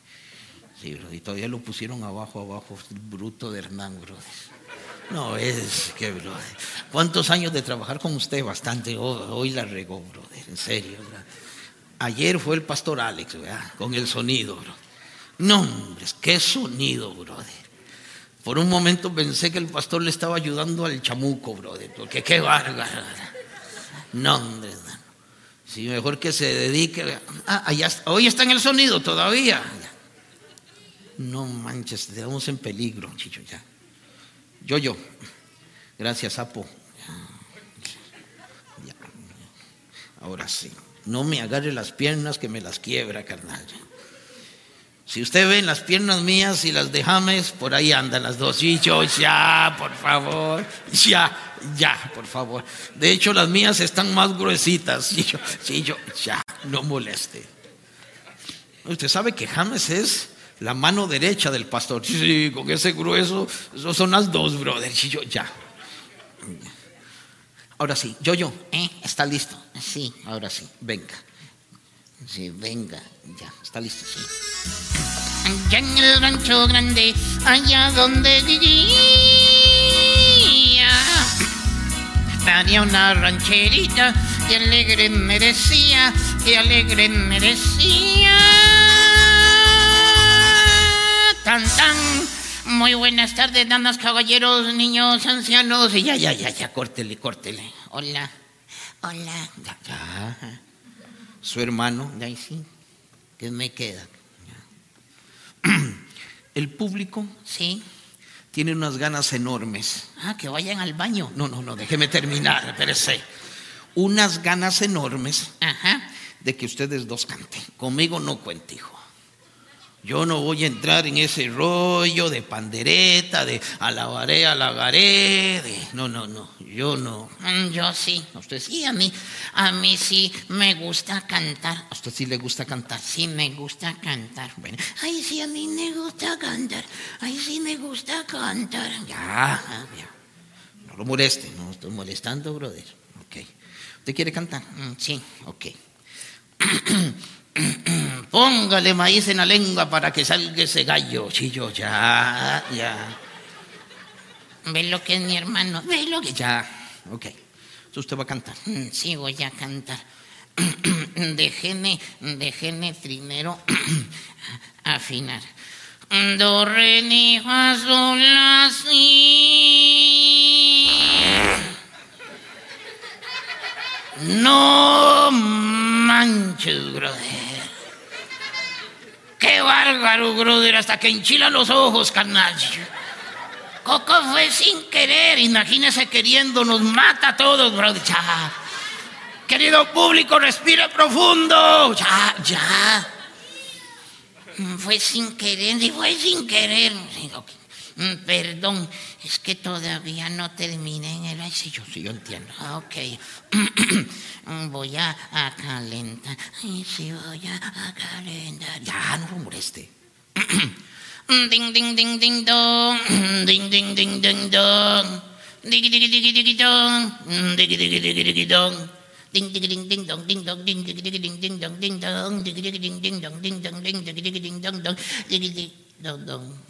B: Sí, bro, y todavía lo pusieron abajo, abajo, bruto de Hernán, brother. No, es que, brother. ¿Cuántos años de trabajar con usted? Bastante. Hoy, la regó, brother, en serio. Ayer fue el pastor Alex, ¿verdad? Con el sonido, bro. No, hombre, qué sonido, brother. Por un momento pensé que el pastor le estaba ayudando al chamuco, brother, porque qué bárbaro. No, hombre, Si mejor que se dedique. Ah, allá Hoy está en el sonido todavía. No manches, estamos en peligro, chicho, ya. Yo, yo. Gracias, Apo. Ahora sí. No me agarre las piernas que me las quiebra, carnal. Si usted ve las piernas mías y las de James, por ahí andan las dos. Y yo, ya, por favor, ya, ya, por favor. De hecho, las mías están más gruesitas. Y yo, sí, yo, ya, no moleste. Usted sabe que James es la mano derecha del pastor. Sí, con ese grueso, esos son las dos, brother. Y yo, ya. Ahora sí, yo, yo, ¿eh? ¿Está listo?
C: Sí.
B: Ahora sí, venga. Sí, venga, ya, está listo, sí.
C: Allá en el rancho grande, allá donde vivía, había una rancherita que alegre merecía, que alegre merecía. Tan tan Muy buenas tardes, damas, caballeros, niños, ancianos. Y ya, ya, ya, ya, córtele, córtele. Hola. Hola.
B: Ya, ya. Su hermano.
C: Ahí sí. ¿Qué me queda?
B: El público
C: Sí.
B: tiene unas ganas enormes.
C: Ah, que vayan al baño.
B: No, no, no, déjeme terminar, espérese. Unas ganas enormes
C: Ajá.
B: de que ustedes dos canten. Conmigo no cuente, hijo. Yo no voy a entrar en ese rollo de pandereta, de alabaré, alabaré, de... No, no, no, yo no.
C: Mm, Yo sí.
B: A usted sí,
C: a mí, a mí sí me gusta cantar.
B: a usted sí le gusta cantar.
C: Sí, me gusta cantar. Bueno, ay, sí, a mí me gusta cantar. Ay, sí, me gusta cantar.
B: Ya, ya. No lo moleste, no estoy molestando, brother. Ok. ¿Usted quiere cantar?
C: mm, Sí.
B: Ok.
C: Póngale maíz en la lengua para que salga ese gallo.
B: Chillo, ya, ya.
C: ¿Ves lo que es mi hermano? ¿Ves lo que
B: Ya, ok. Entonces usted va a cantar.
C: Mm, Sí, voy a cantar. Déjeme, déjeme primero afinar. Do, re, mi, fa. No manches, brother. Qué bárbaro, brother, hasta que enchilan los ojos, carnal. Coco fue sin querer, imagínese queriendo, nos mata a todos, brother. Ya. Querido público, respire profundo. Ya, ya. Fue sin querer, y fue sin querer. Mm, Perdón, es que todavía no terminé en el... Sí, yo sí, yo entiendo. Ah, Ok. voy a, a calentar. Ay, sí, voy a, a calentar.
B: Ya, no lo moleste.
C: Ding ding ding ding dong. Ding ding ding ding dong. Digi digi digi digi dong. Digi digi digi digi dong. Ding digi ding ding dong ding dong ding digi digi ding ding dong ding dong digi ding ding dong ding dong ding digi ding dong dong digi digi dong dong. Ding ding ding ding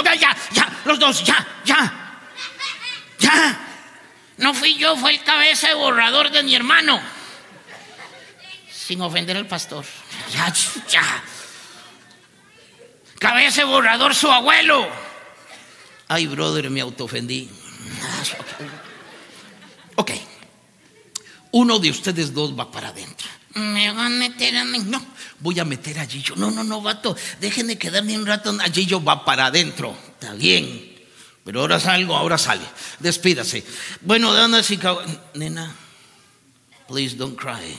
C: Ok, ya, ya, los dos, ya, ya. Ya. No fui yo, fue el cabeza de borrador de mi hermano. Sin ofender al pastor. Ya, ya. Cabeza borrador su abuelo.
B: Ay, brother, me autoofendí. Ok. Uno de ustedes dos va para adentro.
C: Me van a meter a mí.
B: No, voy a meter a Gillo. No, no, no, vato. Déjenme quedarme un rato. A Gillo va para adentro. Está bien. Pero ahora salgo, ahora sale. Despídase. Bueno, damas y. Nena, please don't cry.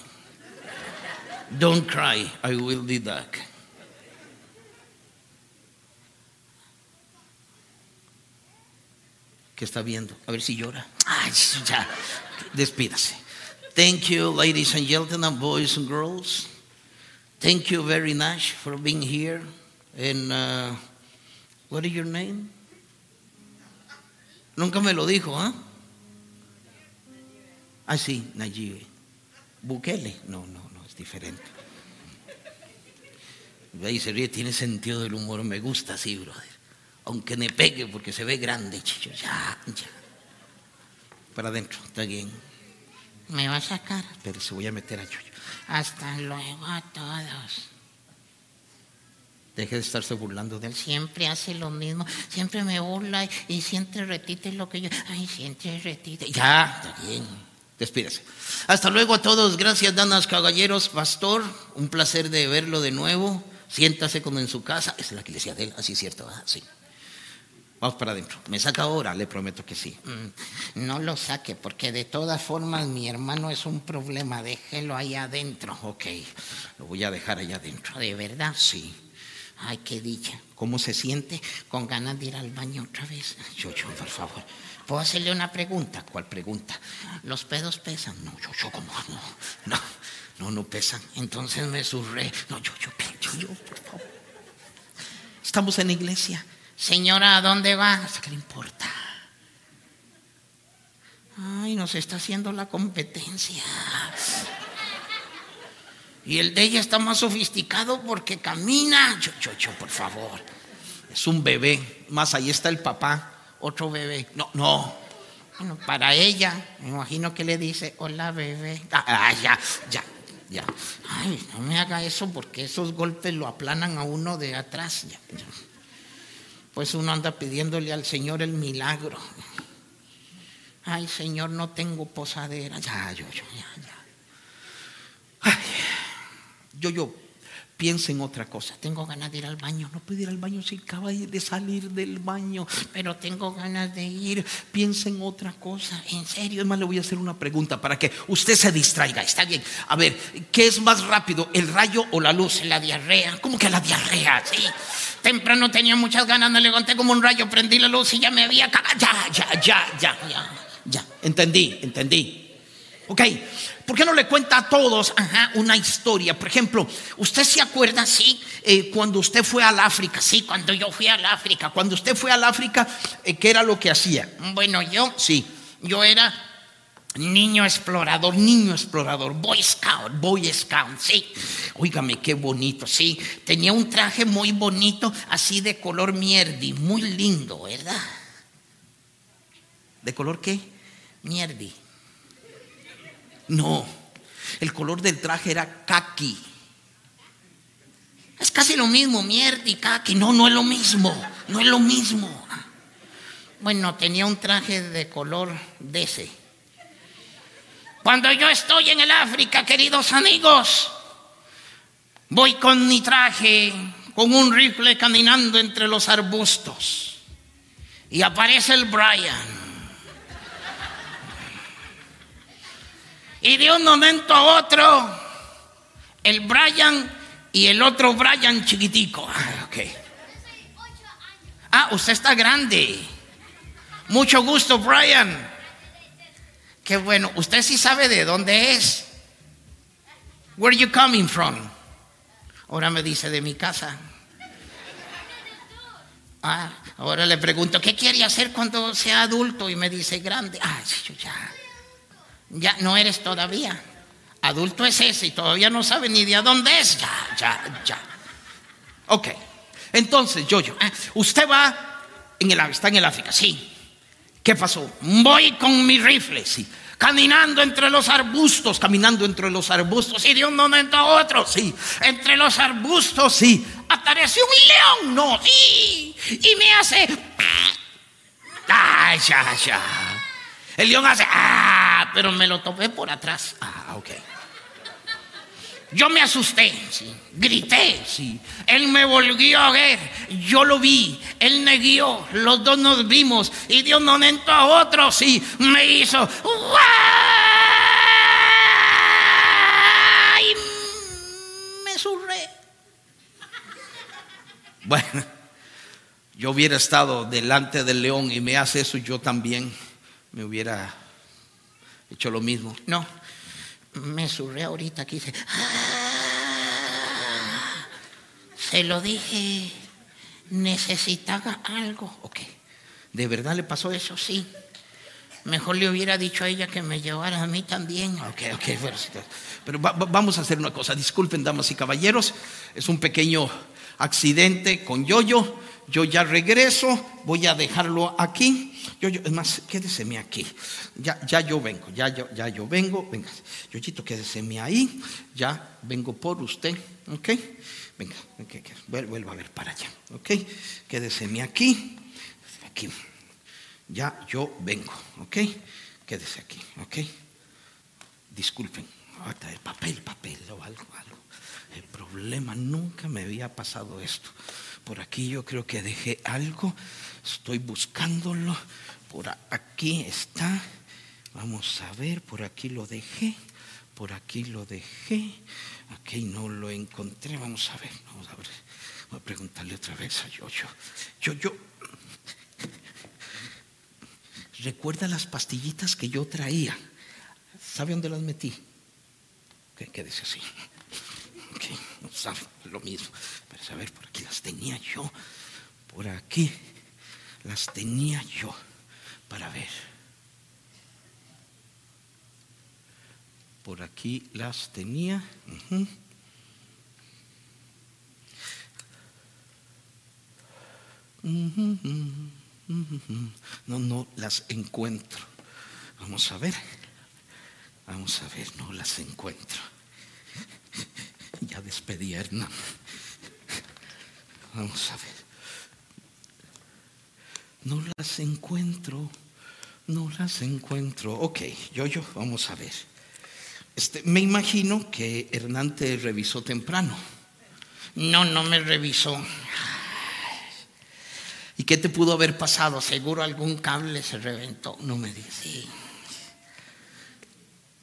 B: Don't cry. I will be back. ¿Qué está viendo? A ver si llora. Ay, ya. Despídase. Thank you, ladies and gentlemen, boys and girls. Thank you very much for being here. And uh, what is your name? Nunca me lo dijo, ¿ah? Ah, sí, Nayib. Bukele. No, no, no, es diferente. Ahí se ríe, tiene sentido del humor, me gusta así, brother. Aunque me pegue porque se ve grande, chicho. Ya, ya. Para adentro, está bien.
C: Me va a sacar.
B: Pero se voy a meter a Yuyo.
C: Hasta luego a todos.
B: Deje de estarse burlando de él.
C: Siempre hace lo mismo. Siempre me burla y siempre repite lo que yo. Ay, siempre repite.
B: Ya, está bien. Despídase. Hasta luego a todos. Gracias, damas, caballeros, pastor. Un placer de verlo de nuevo. Siéntase como en su casa. Es la iglesia de él, así es cierto, ¿verdad? Sí. Vamos para adentro. ¿Me saca ahora? Le prometo que sí.
C: Mm, No lo saque, porque de todas formas mi hermano es un problema. Déjelo ahí adentro.
B: Ok, lo voy a dejar allá adentro.
C: ¿De verdad?
B: Sí.
C: Ay, qué dicha.
B: ¿Cómo se siente?
C: Con ganas de ir al baño otra vez.
B: Yo, yo, por favor.
C: ¿Puedo hacerle una pregunta?
B: ¿Cuál pregunta?
C: ¿Los pedos pesan?
B: No, yo, yo, ¿cómo? No, no, no, no pesan.
C: Entonces me surré.
B: No, yo, yo, yo, yo, por favor. Estamos en la iglesia.
C: Señora, ¿a dónde va?
B: ¿Qué le importa?
C: Ay, nos está haciendo la competencia. Y el de ella está más sofisticado porque camina. Yo, yo, yo, por favor.
B: Es un bebé. Más ahí está el papá.
C: Otro bebé.
B: No, no.
C: Bueno, para ella, me imagino que le dice, hola bebé.
B: Ah, ah, ya, ya, ya.
C: Ay, no me haga eso porque esos golpes lo aplanan a uno de atrás. Ya, ya. Pues uno anda pidiéndole al Señor el milagro. Ay, Señor, no tengo posadera. Ya, yo, yo, ya, ya.
B: Ay, yo, yo, piensa en otra cosa.
C: Tengo ganas de ir al baño,
B: No puede ir al baño si acaba de salir del baño.
C: pero tengo ganas de ir.
B: Piensa en otra cosa.
C: En serio,
B: Es más, le voy a hacer una pregunta para que usted se distraiga. Está bien. A ver, ¿qué es más rápido, el rayo o la luz?
C: la diarrea.
B: ¿Cómo que la diarrea?
C: Sí. Temprano tenía muchas ganas, me levanté como un rayo, prendí la luz y ya me había.
B: Ya, ya, ya, ya, ya, ya. Entendí, entendí. Ok, ¿por qué no le cuenta a todos ajá, una historia? Por ejemplo, ¿usted se acuerda, sí, eh, cuando usted fue al África?
C: Sí, cuando yo fui al África.
B: Cuando usted fue al África, eh, ¿qué era lo que hacía?
C: Bueno, yo,
B: Sí,
C: yo era niño explorador, niño explorador, Boy Scout, Boy Scout, sí.
B: óigame, qué bonito.
C: Sí, tenía un traje muy bonito, así de color mierdi, muy lindo, ¿verdad?
B: ¿De color qué?
C: Mierdi.
B: No, el color del traje era kaki.
C: Es casi lo mismo, mierdi, kaki. No, no es lo mismo, no es lo mismo. Bueno, tenía un traje de color de ese. Cuando yo estoy en el África, queridos amigos, voy con mi traje, con un rifle caminando entre los arbustos. Y aparece el Brian. Y de un momento a otro, el Brian y el otro Brian chiquitico.
B: Ah, ok.
C: Ah, usted está grande. Mucho gusto, Brian. Qué bueno. Usted sí sabe de dónde es. Where you coming from? Ahora me dice de mi casa. Ah, ahora le pregunto, ¿qué quiere hacer cuando sea adulto? Y me dice grande. Ah, ya. Ya no eres todavía. Adulto es ese y todavía no sabe ni de dónde es. Ya, ya, ya.
B: Ok. Entonces, yo, yo, usted va en el está en el África, sí. ¿Qué pasó?
C: Voy con mi rifle.
B: Sí.
C: Caminando entre los arbustos, caminando entre los arbustos y de un momento a otro, sí, entre los arbustos,
B: Sí.
C: apareció un león, no, sí, y me hace,
B: Ay, ya, ya.
C: El león hace, ah, pero me lo topé por atrás.
B: Ah, ok.
C: Yo me asusté,
B: Sí.
C: grité,
B: Sí.
C: él me volvió a ver, yo lo vi, él me guió, los dos nos vimos y de un momento a otro, sí, me hizo, ¡guay! y me surré.
B: Bueno, yo hubiera estado delante del león y me hace eso, yo también me hubiera hecho lo mismo.
C: No, me surré ahorita aquí. dice, "Ah". Se lo dije, necesitaba algo.
B: Ok. ¿De verdad le pasó eso?
C: Sí, mejor le hubiera dicho a ella que me llevara a mí también.
B: Ok, ok, sí, pero va- va- vamos a hacer una cosa. Disculpen, damas y caballeros, es un pequeño accidente con Yoyo. Yo ya regreso, voy a dejarlo aquí. Yoyo, es más, quédeseme aquí. Ya, ya yo vengo, ya yo, ya yo vengo. Venga, Yoyito, quédeseme ahí. Ya vengo por usted, ¿ok? Venga, ok, ok, vuel- vuelva a ver para allá, ¿ok? Quédeseme aquí, aquí. Ya yo vengo, ¿ok? Quédese aquí, ¿ok? Disculpen, el papel, papel o algo, algo. El problema, nunca me había pasado esto. Por aquí yo creo que dejé algo, estoy buscándolo. Por aquí está. Vamos a ver, por aquí lo dejé, por aquí lo dejé. Aquí no lo encontré, vamos a ver, vamos a ver. Voy a preguntarle otra vez a Yoyo. Yo, yo, ¿Recuerda las pastillitas que yo traía? ¿Sabe dónde las metí? ¿Qué, quédese así. Ok, no sabe lo mismo. Pero a ver, por aquí las tenía yo. Por aquí las tenía yo. Para ver. Por aquí las tenía. No, no las encuentro. Vamos a ver. Vamos a ver, no las encuentro. Ya despedí a Hernán. Vamos a ver. No las encuentro. No las encuentro. Ok, yo, yo, vamos a ver. Este, me imagino que Hernán te revisó temprano.
C: No, no me revisó.
B: ¿Y qué te pudo haber pasado?
C: Seguro algún cable se reventó.
B: No me digas.
C: Sí.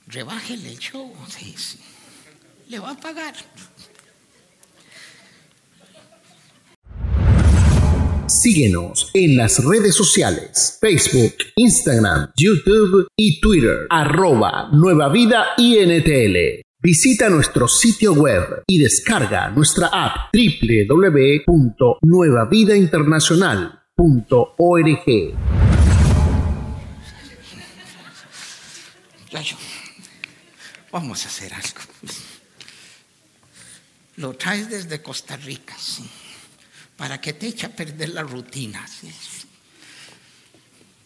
C: Rebájele el show.
B: Sí, sí.
C: Le va a pagar.
A: Síguenos en las redes sociales, Facebook, Instagram, YouTube y Twitter, arroba Nueva Vida INTL. Visita nuestro sitio web y descarga nuestra app www.nuevavidainternacional.org.
B: Vamos a hacer algo.
C: Lo traes desde Costa Rica, sí, para que te eche a perder la rutina.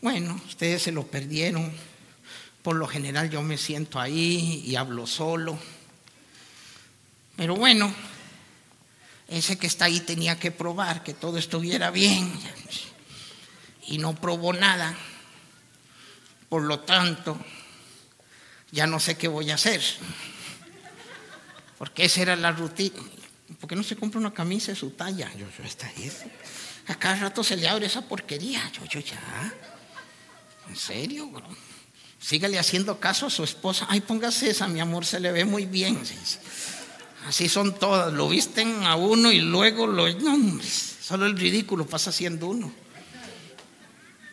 C: Bueno, ustedes se lo perdieron. Por lo general yo me siento ahí y hablo solo. Pero bueno, ese que está ahí tenía que probar que todo estuviera bien. Y no probó nada. Por lo tanto, ya no sé qué voy a hacer. Porque esa era la rutina. ¿Por qué no se compra una camisa de su talla? Yo, yo, está eso. A cada rato se le abre esa porquería. Yo, yo, ya. ¿En serio, bro? Sígale haciendo caso a su esposa. Ay, póngase esa, mi amor, se le ve muy bien. Así son todas. Lo visten a uno y luego lo. No, hombre, solo el ridículo pasa siendo uno.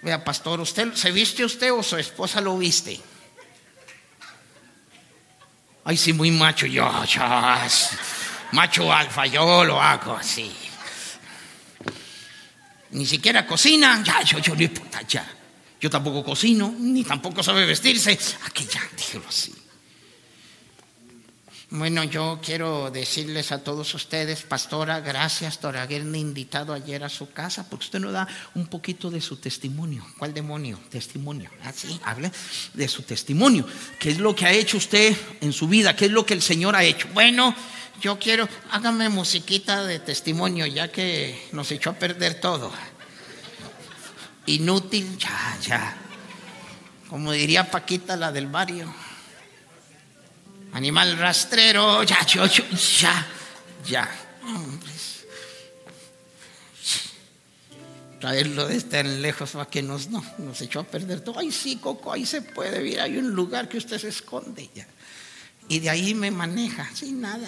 C: Vea, pastor, ¿usted se viste usted o su esposa lo viste? Ay, sí, muy macho. Yo, yo, macho alfa, yo lo hago así. Ni siquiera cocina. Ya, yo, yo, no importa, ya. Yo tampoco cocino, ni tampoco sabe vestirse. Aquí ya, dígelo así. Bueno, yo quiero decirles a todos ustedes, pastora, gracias por haberme invitado ayer a su casa, porque usted nos da un poquito de su testimonio. ¿Cuál demonio? Testimonio. Así, hable de su testimonio. ¿Qué es lo que ha hecho usted en su vida? ¿Qué es lo que el Señor ha hecho? Bueno, yo quiero, hágame musiquita de testimonio, ya que nos echó a perder todo. Inútil, ya, ya. Como diría Paquita, la del barrio. Animal rastrero, ya, yo, ya, ya. Hombres. Traerlo de tan lejos para que nos, no, nos echó a perder todo. Ay, sí, Coco, ahí se puede ver, hay un lugar que usted se esconde ya. Y de ahí me maneja, sin nada.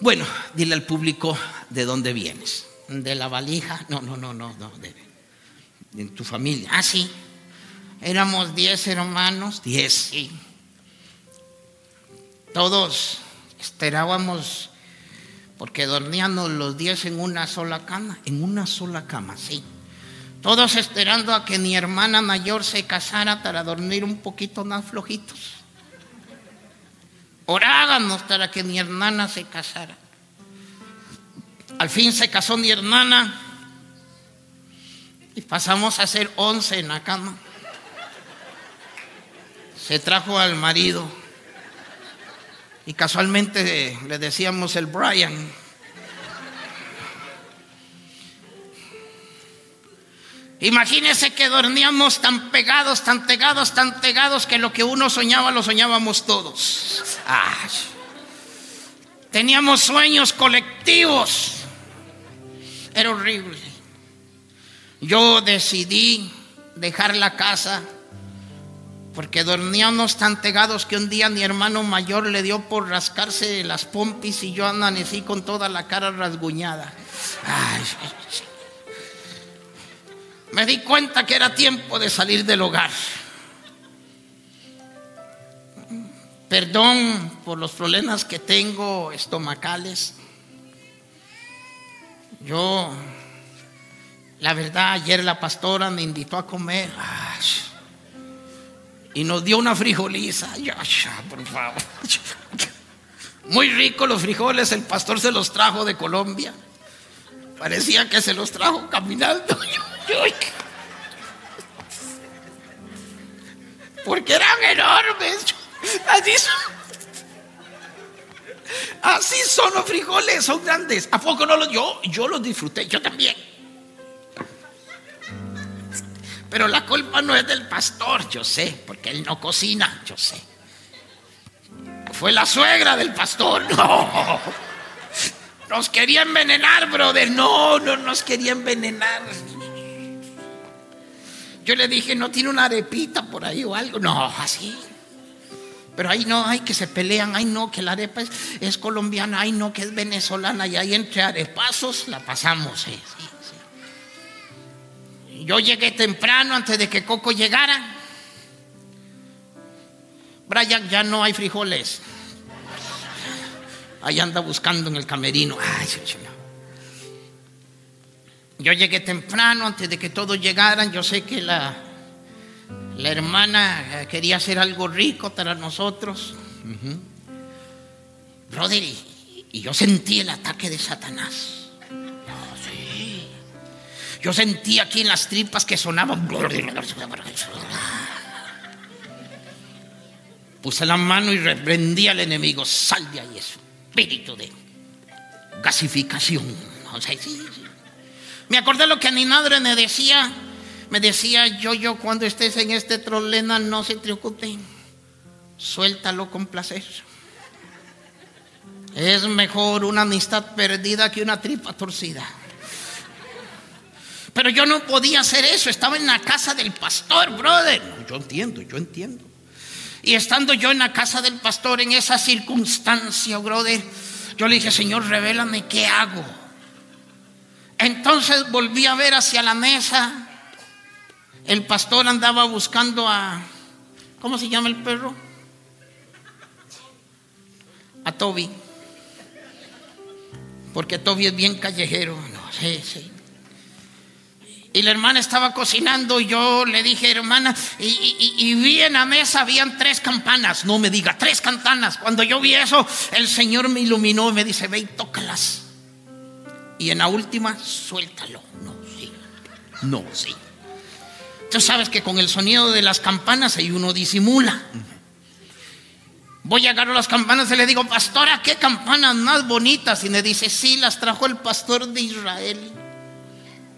B: Bueno, dile al público de dónde vienes.
C: De la valija, no, no, no, no, no, de,
B: En tu familia.
C: Ah, sí. Éramos diez hermanos.
B: Diez.
C: Sí. Todos esperábamos, porque dormíamos los diez en una sola cama.
B: En una sola cama.
C: Sí. Todos esperando a que mi hermana mayor se casara para dormir un poquito más flojitos. Orábamos para que mi hermana se casara. Al fin se casó mi hermana y pasamos a ser once en la cama. Se trajo al marido y casualmente le decíamos el Brian. Imagínese que dormíamos tan pegados, tan pegados, tan pegados que lo que uno soñaba lo soñábamos todos. Teníamos sueños colectivos. Era horrible. Yo decidí dejar la casa porque dormíamos tan pegados que un día mi hermano mayor le dio por rascarse las pompis y yo amanecí con toda la cara rasguñada. Ay, me di cuenta que era tiempo de salir del hogar. Perdón por los problemas que tengo estomacales. Yo, la verdad, ayer la pastora me invitó a comer. Y nos dio una frijoliza. Por favor. Muy rico los frijoles, el pastor se los trajo de Colombia. Parecía que se los trajo caminando. Porque eran enormes. Así son. Así son los frijoles, son grandes. ¿A poco no los yo? Yo los disfruté, yo también. Pero la culpa no es del pastor, yo sé, porque él no cocina, yo sé. Fue la suegra del pastor, no. Nos quería envenenar, brother. No, no nos quería envenenar. Yo le dije, ¿no tiene una arepita por ahí o algo? No, así. Pero ahí no, hay que se pelean, ay no, que la arepa es, colombiana, ay no, que es venezolana, y ahí entre arepazos la pasamos. Yo llegué temprano antes de que Coco llegara. Brian, ya no hay frijoles. Ahí anda buscando en el camerino. Ay, yo llegué temprano antes de que todos llegaran. Yo sé que la, la hermana eh, quería hacer algo rico para nosotros. Brother, y, yo sentí el ataque de Satanás. sí. Yo sentí aquí en las tripas que sonaban. Puse la mano y reprendí al enemigo. Sal de ahí, espíritu de gasificación. Me acordé lo que mi madre me decía me decía yo, yo, cuando estés en este trolena, no se te ocupe, suéltalo con placer. Es mejor una amistad perdida que una tripa torcida. Pero yo no podía hacer eso, estaba en la casa del pastor, brother. yo entiendo, yo entiendo. Y estando yo en la casa del pastor en esa circunstancia, brother, yo le dije, Señor, revélame qué hago. Entonces volví a ver hacia la mesa el pastor andaba buscando a, ¿cómo se llama el perro? A Toby. Porque Toby es bien callejero. No, sí, sí. Y la hermana estaba cocinando y yo le dije, hermana, y, vi en la mesa, habían tres campanas. No me diga, tres campanas. Cuando yo vi eso, el Señor me iluminó y me dice, ve y tócalas. Y en la última, suéltalo. No, sí. No, sí. Tú sabes que con el sonido de las campanas ahí uno disimula. Voy a agarrar las campanas y le digo, pastora, qué campanas más bonitas. Y me dice, sí, las trajo el pastor de Israel.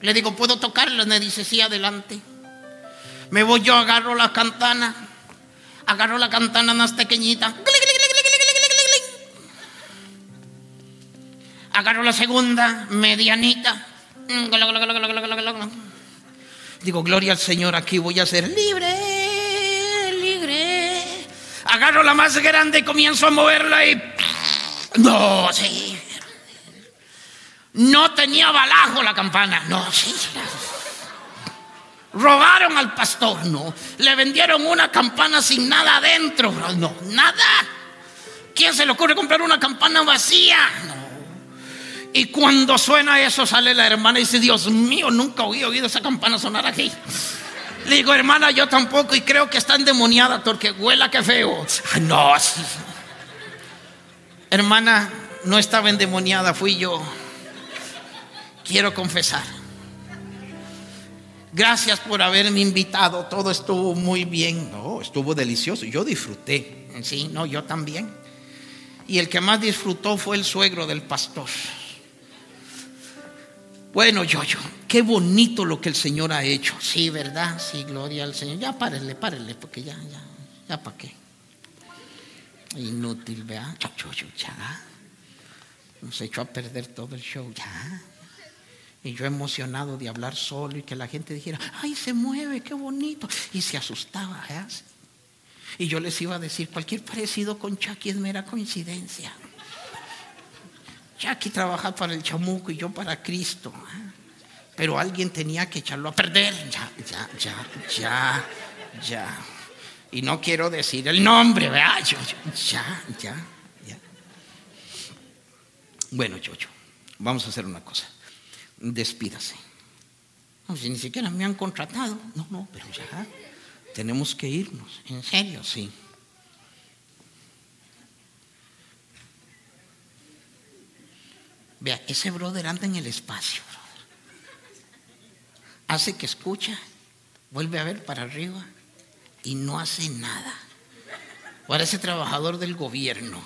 C: Le digo, ¿puedo tocarlas? Me dice, sí, adelante. Me voy yo, agarro la campana, agarro la campana más pequeñita. Agarro la segunda, medianita. Digo, gloria al Señor, aquí voy a ser libre, libre. Agarro la más grande y comienzo a moverla y... No, sí. No tenía balajo la campana. No, sí. Robaron al pastor, no. Le vendieron una campana sin nada adentro, no, nada. ¿Quién se le ocurre comprar una campana vacía? No. Y cuando suena eso, sale la hermana y dice, Dios mío, nunca había oído esa campana sonar aquí. Le digo, hermana, yo tampoco y creo que está endemoniada porque huela que feo. no, Hermana, no estaba endemoniada, fui yo. Quiero confesar. Gracias por haberme invitado. Todo estuvo muy bien. No, estuvo delicioso. Yo disfruté. Sí, no, yo también. Y el que más disfrutó fue el suegro del pastor. Bueno, yo, yo, qué bonito lo que el Señor ha hecho. Sí, ¿verdad? Sí, gloria al Señor. Ya párenle, párenle, porque ya, ya, ya para qué. Inútil, vea. Yo, yo, ya. Nos echó a perder todo el show, ya. Y yo emocionado de hablar solo y que la gente dijera, ay, se mueve, qué bonito. Y se asustaba, ¿eh? Y yo les iba a decir, cualquier parecido con Chucky es mera coincidencia. Jackie trabaja para el chamuco y yo para Cristo. Pero alguien tenía que echarlo a perder. Ya, ya, ya, ya, ya. Y no quiero decir el nombre. Yo, ya, ya, ya. Bueno, yo, vamos a hacer una cosa. Despídase. No, si ni siquiera me han contratado. No, no, pero ya.
B: tenemos que irnos.
C: ¿En serio?
B: Sí.
C: Vea, ese brother anda en el espacio. Hace que escucha, vuelve a ver para arriba y no hace nada. Parece trabajador del gobierno,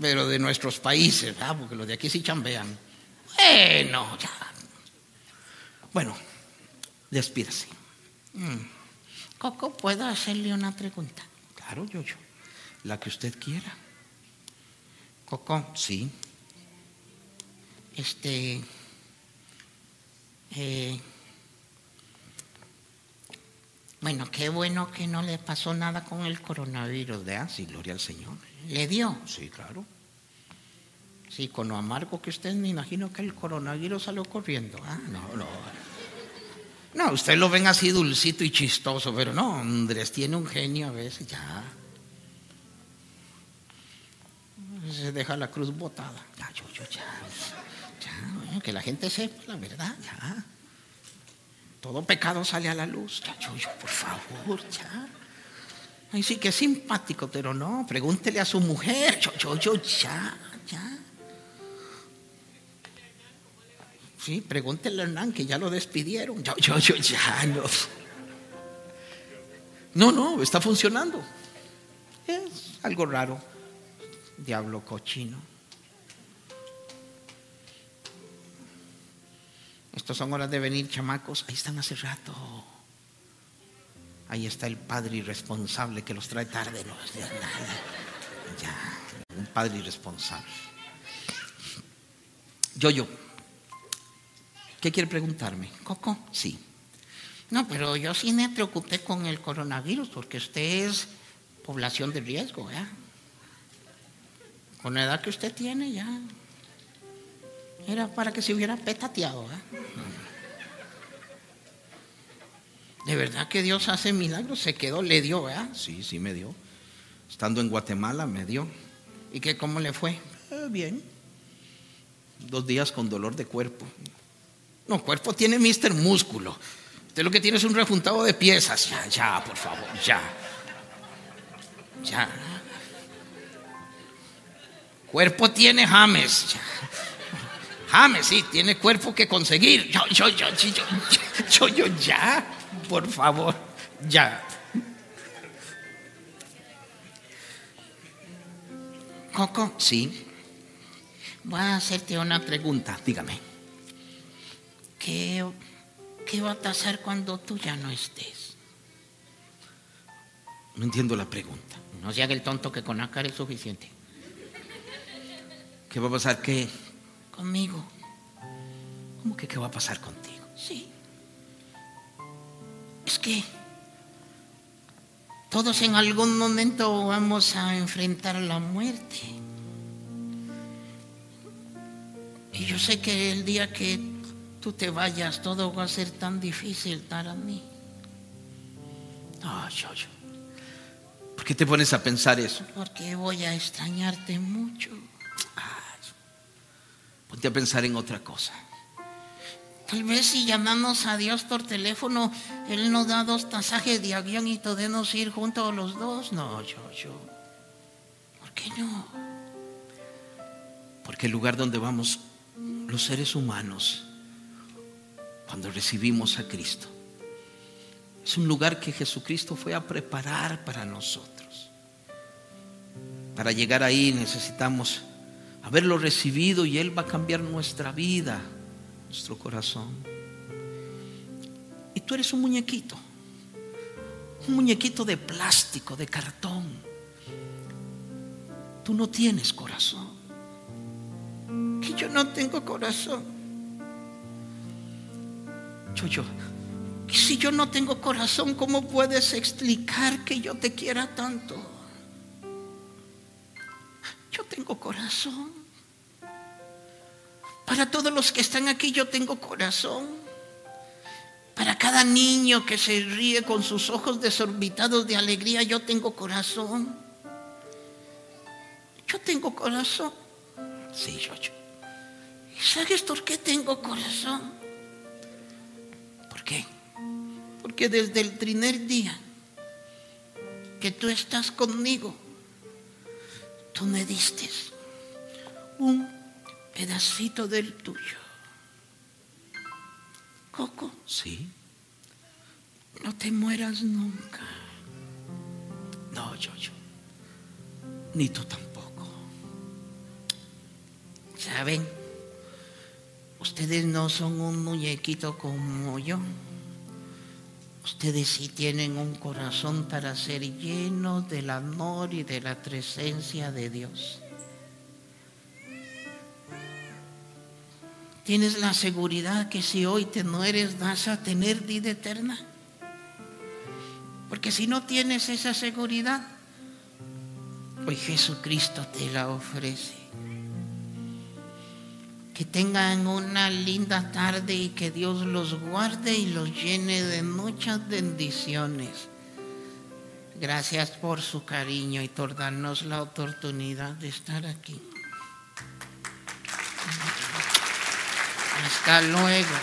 C: pero de nuestros países, ¿verdad? porque los de aquí sí chambean. Bueno, ya.
B: Bueno, despídase.
C: Mm. Coco, ¿puedo hacerle una pregunta?
B: Claro, yo, yo. La que usted quiera.
C: Coco,
B: Sí.
C: Este. eh, bueno, qué bueno que no le pasó nada con el coronavirus, ¿verdad?
B: Sí, gloria al Señor.
C: ¿Le dio?
B: Sí, claro.
C: Sí, con lo amargo que usted me imagino que el coronavirus salió corriendo. ¿ah?
B: No, no.
C: No, usted lo ven así dulcito y chistoso, pero no, Andrés tiene un genio a veces, ya. Se deja la cruz botada.
B: Ya, yo, yo, ya.
C: Que la gente sepa la verdad, ya. Todo pecado sale a la luz. Ya, yo, yo, por favor, ya. Ay, sí que es simpático, pero no, pregúntele a su mujer. Yo, yo, yo, ya, ya. Sí, pregúntele a Hernán, que ya lo despidieron. Yo, yo, yo, ya, no.
B: No, no, está funcionando.
C: Es algo raro. Diablo cochino. Estos son horas de venir, chamacos. Ahí están hace rato. Ahí está el padre irresponsable que los trae tarde. No, ya.
B: Un padre irresponsable. Yo, yo. ¿Qué quiere preguntarme?
C: Coco.
B: Sí.
C: No, pero yo sí me preocupé con el coronavirus porque usted es población de riesgo, ¿ya? Con la edad que usted tiene, ya. Era para que se hubiera petateado, ¿eh? De verdad que Dios hace milagros, se quedó, le dio, ¿verdad?
B: Sí, sí me dio. Estando en Guatemala me dio.
C: ¿Y que cómo le fue?
B: Eh, bien. Dos días con dolor de cuerpo.
C: No, cuerpo tiene Mister Músculo. Usted lo que tiene es un refuntado de piezas. Ya, ya, por favor, ya. Ya. Cuerpo tiene James. ya. James, sí, tiene cuerpo que conseguir. Yo, yo, yo, yo, yo, yo, yo, ya. Por favor, ya. Coco,
B: Sí,
C: voy a hacerte una pregunta.
B: dígame.
C: ¿Qué, qué va a pasar cuando tú ya no estés?
B: No entiendo la pregunta.
C: No se haga el tonto que con Ácar es suficiente.
B: ¿Qué va a pasar? ¿Qué?
C: Conmigo,
B: ¿Cómo que qué va a pasar contigo?
C: sí. Es que todos en algún momento vamos a enfrentar la muerte. Y yo sé que el día que tú te vayas, todo va a ser tan difícil para mí.
B: No, yo, yo. ¿Por qué te pones a pensar eso?
C: Porque voy a extrañarte mucho.
B: Ponte a pensar en otra cosa.
C: Tal vez si llamamos a Dios por teléfono, Él nos da dos pasajes de avión y podemos ir juntos los dos. No, yo, yo. ¿Por qué no?
B: Porque el lugar donde vamos los seres humanos, cuando recibimos a Cristo, es un lugar que Jesucristo fue a preparar para nosotros. Para llegar ahí necesitamos haberlo recibido y Él va a cambiar nuestra vida, nuestro corazón. Y tú eres un muñequito, un muñequito de plástico, de cartón. Tú no tienes corazón.
C: Que yo no tengo corazón.
B: Yo, yo,
C: si yo no tengo corazón, ¿cómo puedes explicar que yo te quiera tanto? Tengo corazón. Para todos los que están aquí, yo tengo corazón. Para cada niño que se ríe con sus ojos desorbitados de alegría, yo tengo corazón. Yo tengo corazón.
B: sí, yo, yo.
C: ¿Y sabes por qué tengo corazón?
B: ¿Por qué?
C: Porque desde el primer día que tú estás conmigo, tú me diste un pedacito del tuyo. Coco,
B: Sí.
C: no te mueras nunca.
B: No, yo, yo. Ni tú tampoco.
C: ¿Saben? Ustedes no son un muñequito como yo. Ustedes sí tienen un corazón para ser llenos del amor y de la presencia de Dios. ¿Tienes la seguridad que si hoy te mueres vas a tener vida eterna? Porque si no tienes esa seguridad, hoy Jesucristo te la ofrece. Que tengan una linda tarde y que Dios los guarde y los llene de muchas bendiciones. Gracias por su cariño y por darnos la oportunidad de estar aquí. Hasta luego.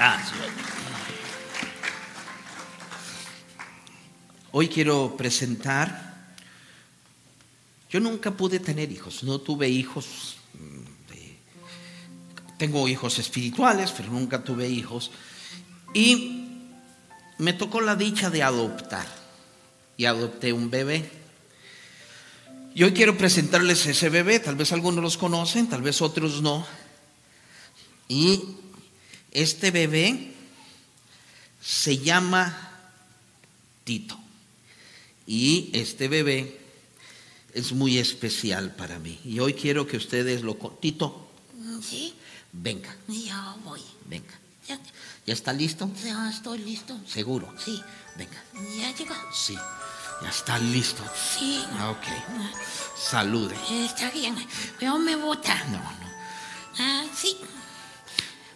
B: Ah. Hoy quiero presentar. Yo nunca pude tener hijos, no tuve hijos. mm, tengo hijos espirituales, pero nunca tuve hijos. Y me tocó la dicha de adoptar. Y adopté un bebé. Y hoy quiero presentarles ese bebé. Tal vez algunos los conocen, tal vez otros no. Y este bebé se llama Tito. Y este bebé es muy especial para mí. Y hoy quiero que ustedes lo... Tito,
C: ¿Sí?
B: venga,
C: Ya voy.
B: venga.
C: Ya,
B: ¿Ya está listo?
C: ya estoy listo.
B: ¿Seguro?
C: Sí.
B: Venga.
C: Ya llega.
B: Sí. Ya está listo.
C: Sí.
B: Ah, Ok. Salude.
C: Está bien. Pero me bota.
B: No, no.
C: Ah, sí.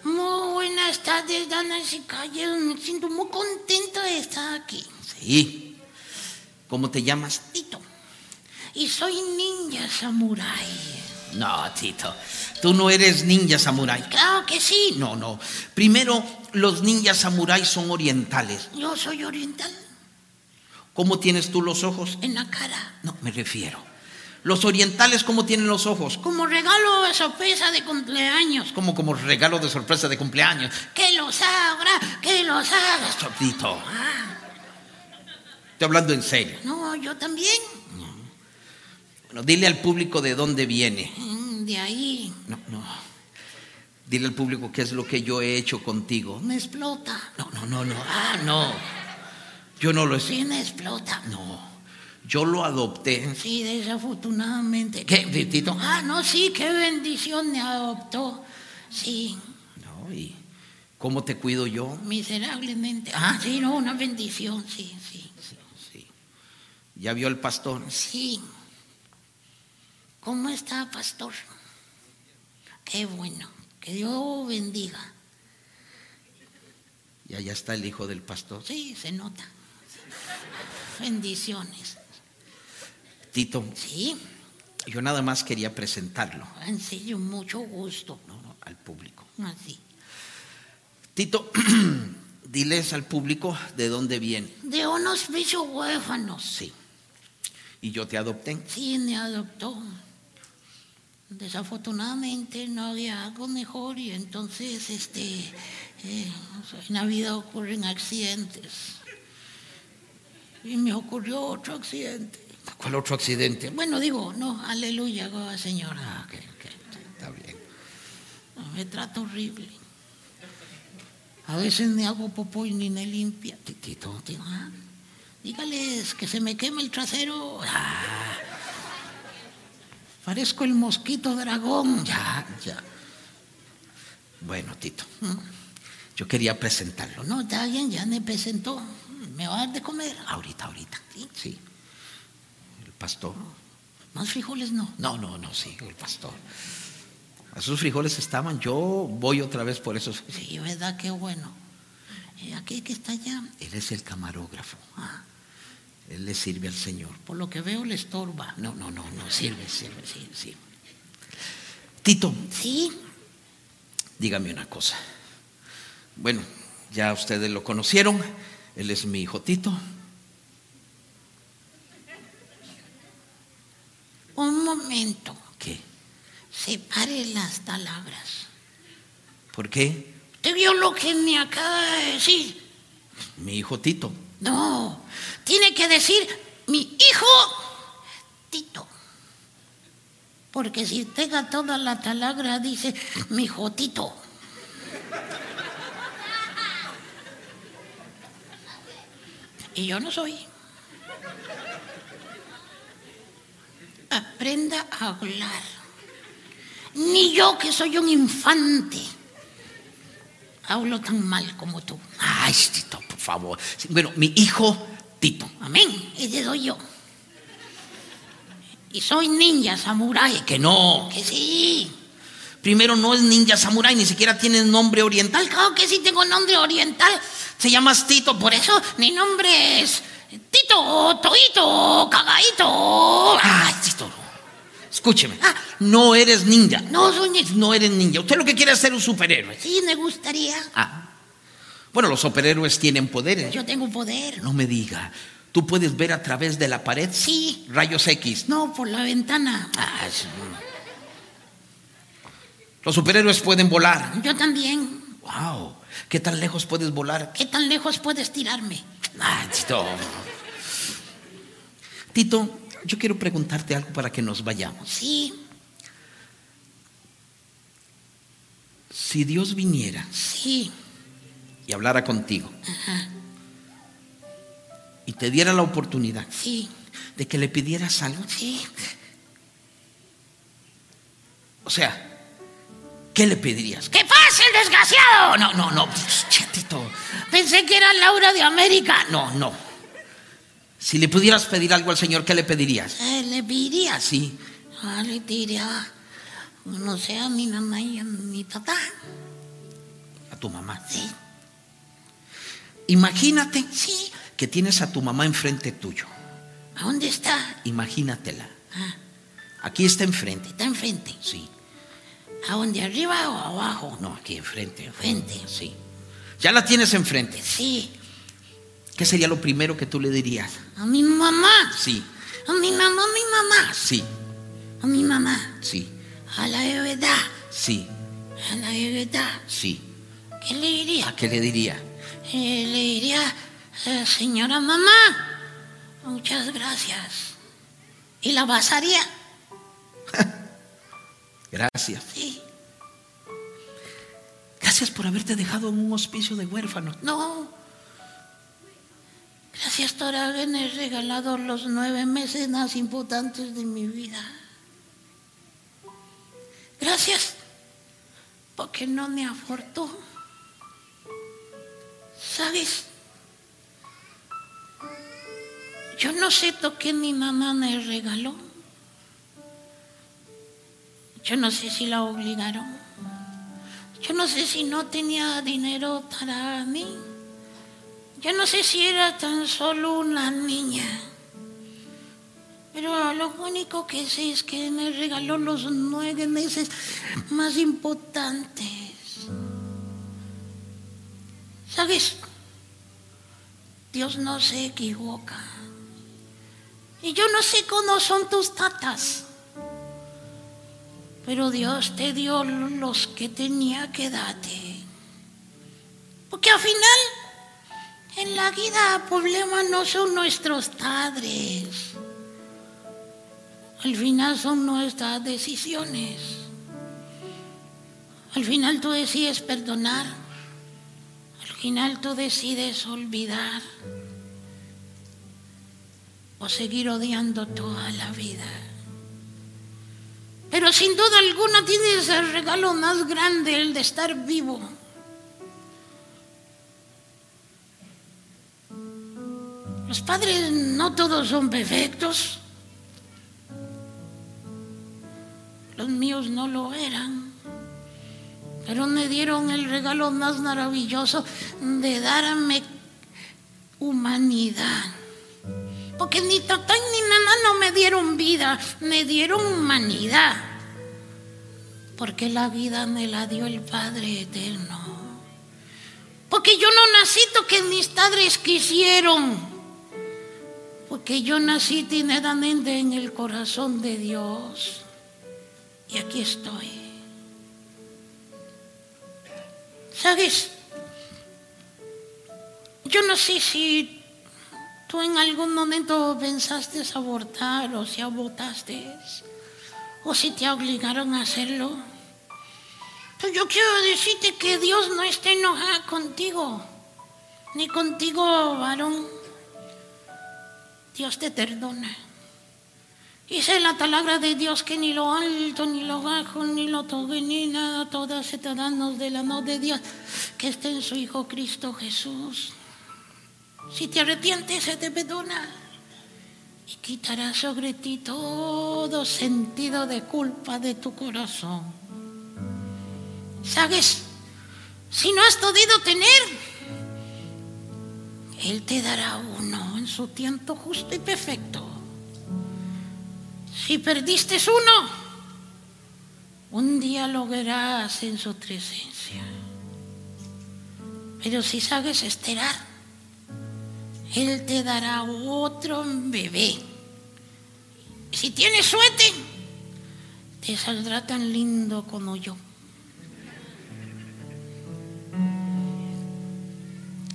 C: Muy buenas tardes, damas y caballeros. Me siento muy contento de estar aquí.
B: Sí. ¿Cómo te llamas?
C: Tito. Y soy ninja samurai.
B: No, Tito. Tú no eres ninja samurái.
C: Claro que sí.
B: No, no. Primero, los ninjas samurái son orientales.
C: Yo soy oriental.
B: ¿Cómo tienes tú los ojos?
C: En la cara.
B: No, me refiero. Los orientales, ¿cómo tienen los ojos?
C: Como regalo de sorpresa de cumpleaños.
B: Como como regalo de sorpresa de cumpleaños.
C: Que los haga, que los haga.
B: Tito,
C: Ah,
B: estoy hablando en serio.
C: no, yo también.
B: Bueno, dile al público de dónde viene.
C: Mm, De ahí.
B: No, no. Dile al público qué es lo que yo he hecho contigo.
C: Me explota.
B: No, no, no, no. Ah, no. Yo no lo he
C: Sí, me explota.
B: No. Yo lo adopté.
C: Sí, desafortunadamente.
B: ¿Qué, Tito?
C: Ah, no, sí, qué bendición me adoptó. Sí,
B: No, ¿y cómo te cuido yo?
C: miserablemente. Ah, sí, no, una bendición, sí, sí.
B: Sí. ¿Ya vio el pastor?
C: Sí. ¿Cómo está, pastor? Qué bueno. Que Dios bendiga.
B: Y allá está el hijo del pastor.
C: Sí, se nota. Bendiciones.
B: Tito,
C: Sí,
B: yo nada más quería presentarlo.
C: en serio, mucho gusto.
B: No, no, al público.
C: Así.
B: Tito, diles al público de dónde viene.
C: De unos bichos huérfanos.
B: Sí. Y yo te adopté.
C: Sí, me adoptó. Desafortunadamente no había algo mejor y entonces, este, eh, en la vida ocurren accidentes. Y me ocurrió otro accidente.
B: ¿Cuál otro accidente?
C: Bueno, digo, no, aleluya, señora.
B: Ah, está bien.
C: Me trata horrible. A veces me hago popó y ni me limpia.
B: Tito,
C: Digo, ah, dígales que se me queme el trasero. Ah, parezco el mosquito dragón.
B: ya, ya. Bueno, Tito, yo quería presentarlo.
C: No, está bien, ya me presentó. ¿Me va a dar de comer?
B: Ahorita, ahorita.
C: Sí.
B: El pastor.
C: Más frijoles no.
B: No, no, no, sí, el pastor. Esos frijoles estaban, yo voy otra vez por esos.
C: Sí, ¿verdad? Qué bueno. ¿Y aquel que está allá?
B: Él es el camarógrafo.
C: Ah,
B: Él le sirve al Señor.
C: por lo que veo le estorba.
B: No, no, no, no, sirve, sirve, sí, sí. Tito,
C: Sí,
B: dígame una cosa. Bueno, ya ustedes lo conocieron, él es mi hijo Tito.
C: Un momento.
B: ¿Qué?
C: Separe las palabras.
B: ¿Por qué?
C: ¿Te vio lo que me acaba de decir?
B: Mi hijo Tito.
C: No, tiene que decir mi hijo Tito. Porque si tenga toda la talagra, dice mi hijo Tito. Y yo no soy. Aprenda a hablar. Ni yo que soy un infante. Hablo tan mal como tú.
B: Ay, Tito, favor. Bueno, mi hijo Tito.
C: Amén. Ese soy yo. Y soy ninja samurái.
B: Que no.
C: Que sí.
B: Primero no es ninja samurai, ni siquiera tiene nombre oriental.
C: Claro que sí tengo nombre oriental.
B: Se llamas Tito, por eso.
C: Mi nombre es Tito, Toito, Cagaito.
B: Ay, Tito. Escúcheme. Ah, no eres ninja.
C: No soy ni-
B: No eres ninja. Usted lo que quiere es ser un superhéroe.
C: Sí, me gustaría.
B: Ah. Bueno, los superhéroes tienen poderes.
C: Yo tengo poder.
B: No me diga. ¿Tú puedes ver a través de la pared?
C: Sí.
B: Rayos X.
C: No, por la ventana.
B: Ah. Los superhéroes pueden volar.
C: Yo también.
B: Wow. ¿Qué tan lejos puedes volar?
C: ¿Qué tan lejos puedes tirarme?
B: Ah, Tito. Tito, yo quiero preguntarte algo para que nos vayamos.
C: Sí,
B: Si Dios viniera
C: sí.
B: Y hablara contigo
C: Ajá.
B: y te diera la oportunidad
C: Sí,
B: de que le pidieras algo,
C: sí.
B: o sea, ¿qué le pedirías?
C: ¡Que pase el desgraciado!
B: No, no, no, che, Tito.
C: Pensé que era Laura de América.
B: No, no. Si le pudieras pedir algo al Señor, ¿qué le pedirías?
C: Eh, le pediría.
B: Sí.
C: Ah, le diría, no sé, a mi mamá y a mi papá.
B: A tu mamá.
C: Sí,
B: Imagínate
C: sí.
B: que tienes a tu mamá enfrente tuyo.
C: ¿A dónde está?
B: Imagínatela.
C: Ah,
B: Aquí está enfrente.
C: está enfrente.
B: Sí.
C: ¿A dónde? ¿Arriba o abajo?
B: No, aquí enfrente.
C: Enfrente.
B: Sí. Ya la tienes enfrente.
C: Sí.
B: ¿Qué sería lo primero que tú le dirías?
C: A mi mamá.
B: Sí,
C: A mi mamá, a mi mamá.
B: sí,
C: A mi mamá.
B: sí,
C: A la verdad.
B: sí,
C: A la de verdad.
B: sí.
C: ¿Qué le diría?
B: ¿A qué le diría?
C: Eh, le diría, eh, señora mamá, muchas gracias. Y la basaría.
B: Gracias.
C: Sí.
B: Gracias por haberte dejado en un hospicio de huérfanos.
C: No. Gracias por haberme regalado los nueve meses más importantes de mi vida. Gracias porque no me afortó. ¿Sabes? Yo no sé que mi mamá me regaló. Yo no sé si la obligaron. Yo no sé si no tenía dinero para mí. Yo no sé si era tan solo una niña. Pero lo único que sé es que me regaló los nueve meses más importantes. ¿Sabes? Dios no se equivoca. Y yo no sé cómo son tus tatas. Pero Dios te dio los que tenía que darte. Porque al final, en la vida, el problema no son nuestros padres. Al final son nuestras decisiones. Al final tú decides perdonar. Al final tú decides olvidar. O seguir odiando toda la vida. Pero sin duda alguna tienes el regalo más grande, el de estar vivo. Los padres no todos son perfectos. Los míos no lo eran. Pero me dieron el regalo más maravilloso de darme humanidad. Porque ni papá ni mamá no me dieron vida, me dieron humanidad. Porque la vida me la dio el Padre eterno. Porque yo no nací que mis padres quisieron. Porque yo nací tinedamente en el corazón de Dios. Y aquí estoy. ¿Sabes? Yo no sé si tú en algún momento pensaste abortar o si abortaste o si te obligaron a hacerlo. Pero yo quiero decirte que Dios no está enojado contigo, ni contigo, varón. Dios te perdona. Dice la palabra de Dios que ni lo alto, ni lo bajo, ni lo todo, ni nada, todas se te dan de la mano de Dios que está en su Hijo Cristo Jesús. Si te arrepientes, se te perdona. Y quitará sobre ti todo sentido de culpa de tu corazón. ¿Sabes? Si no has podido tener, Él te dará uno en su tiempo justo y perfecto. Si perdiste uno, un día lo verás en su presencia. Pero si sabes esperar, él te dará otro bebé. Si tienes suerte, te saldrá tan lindo como yo.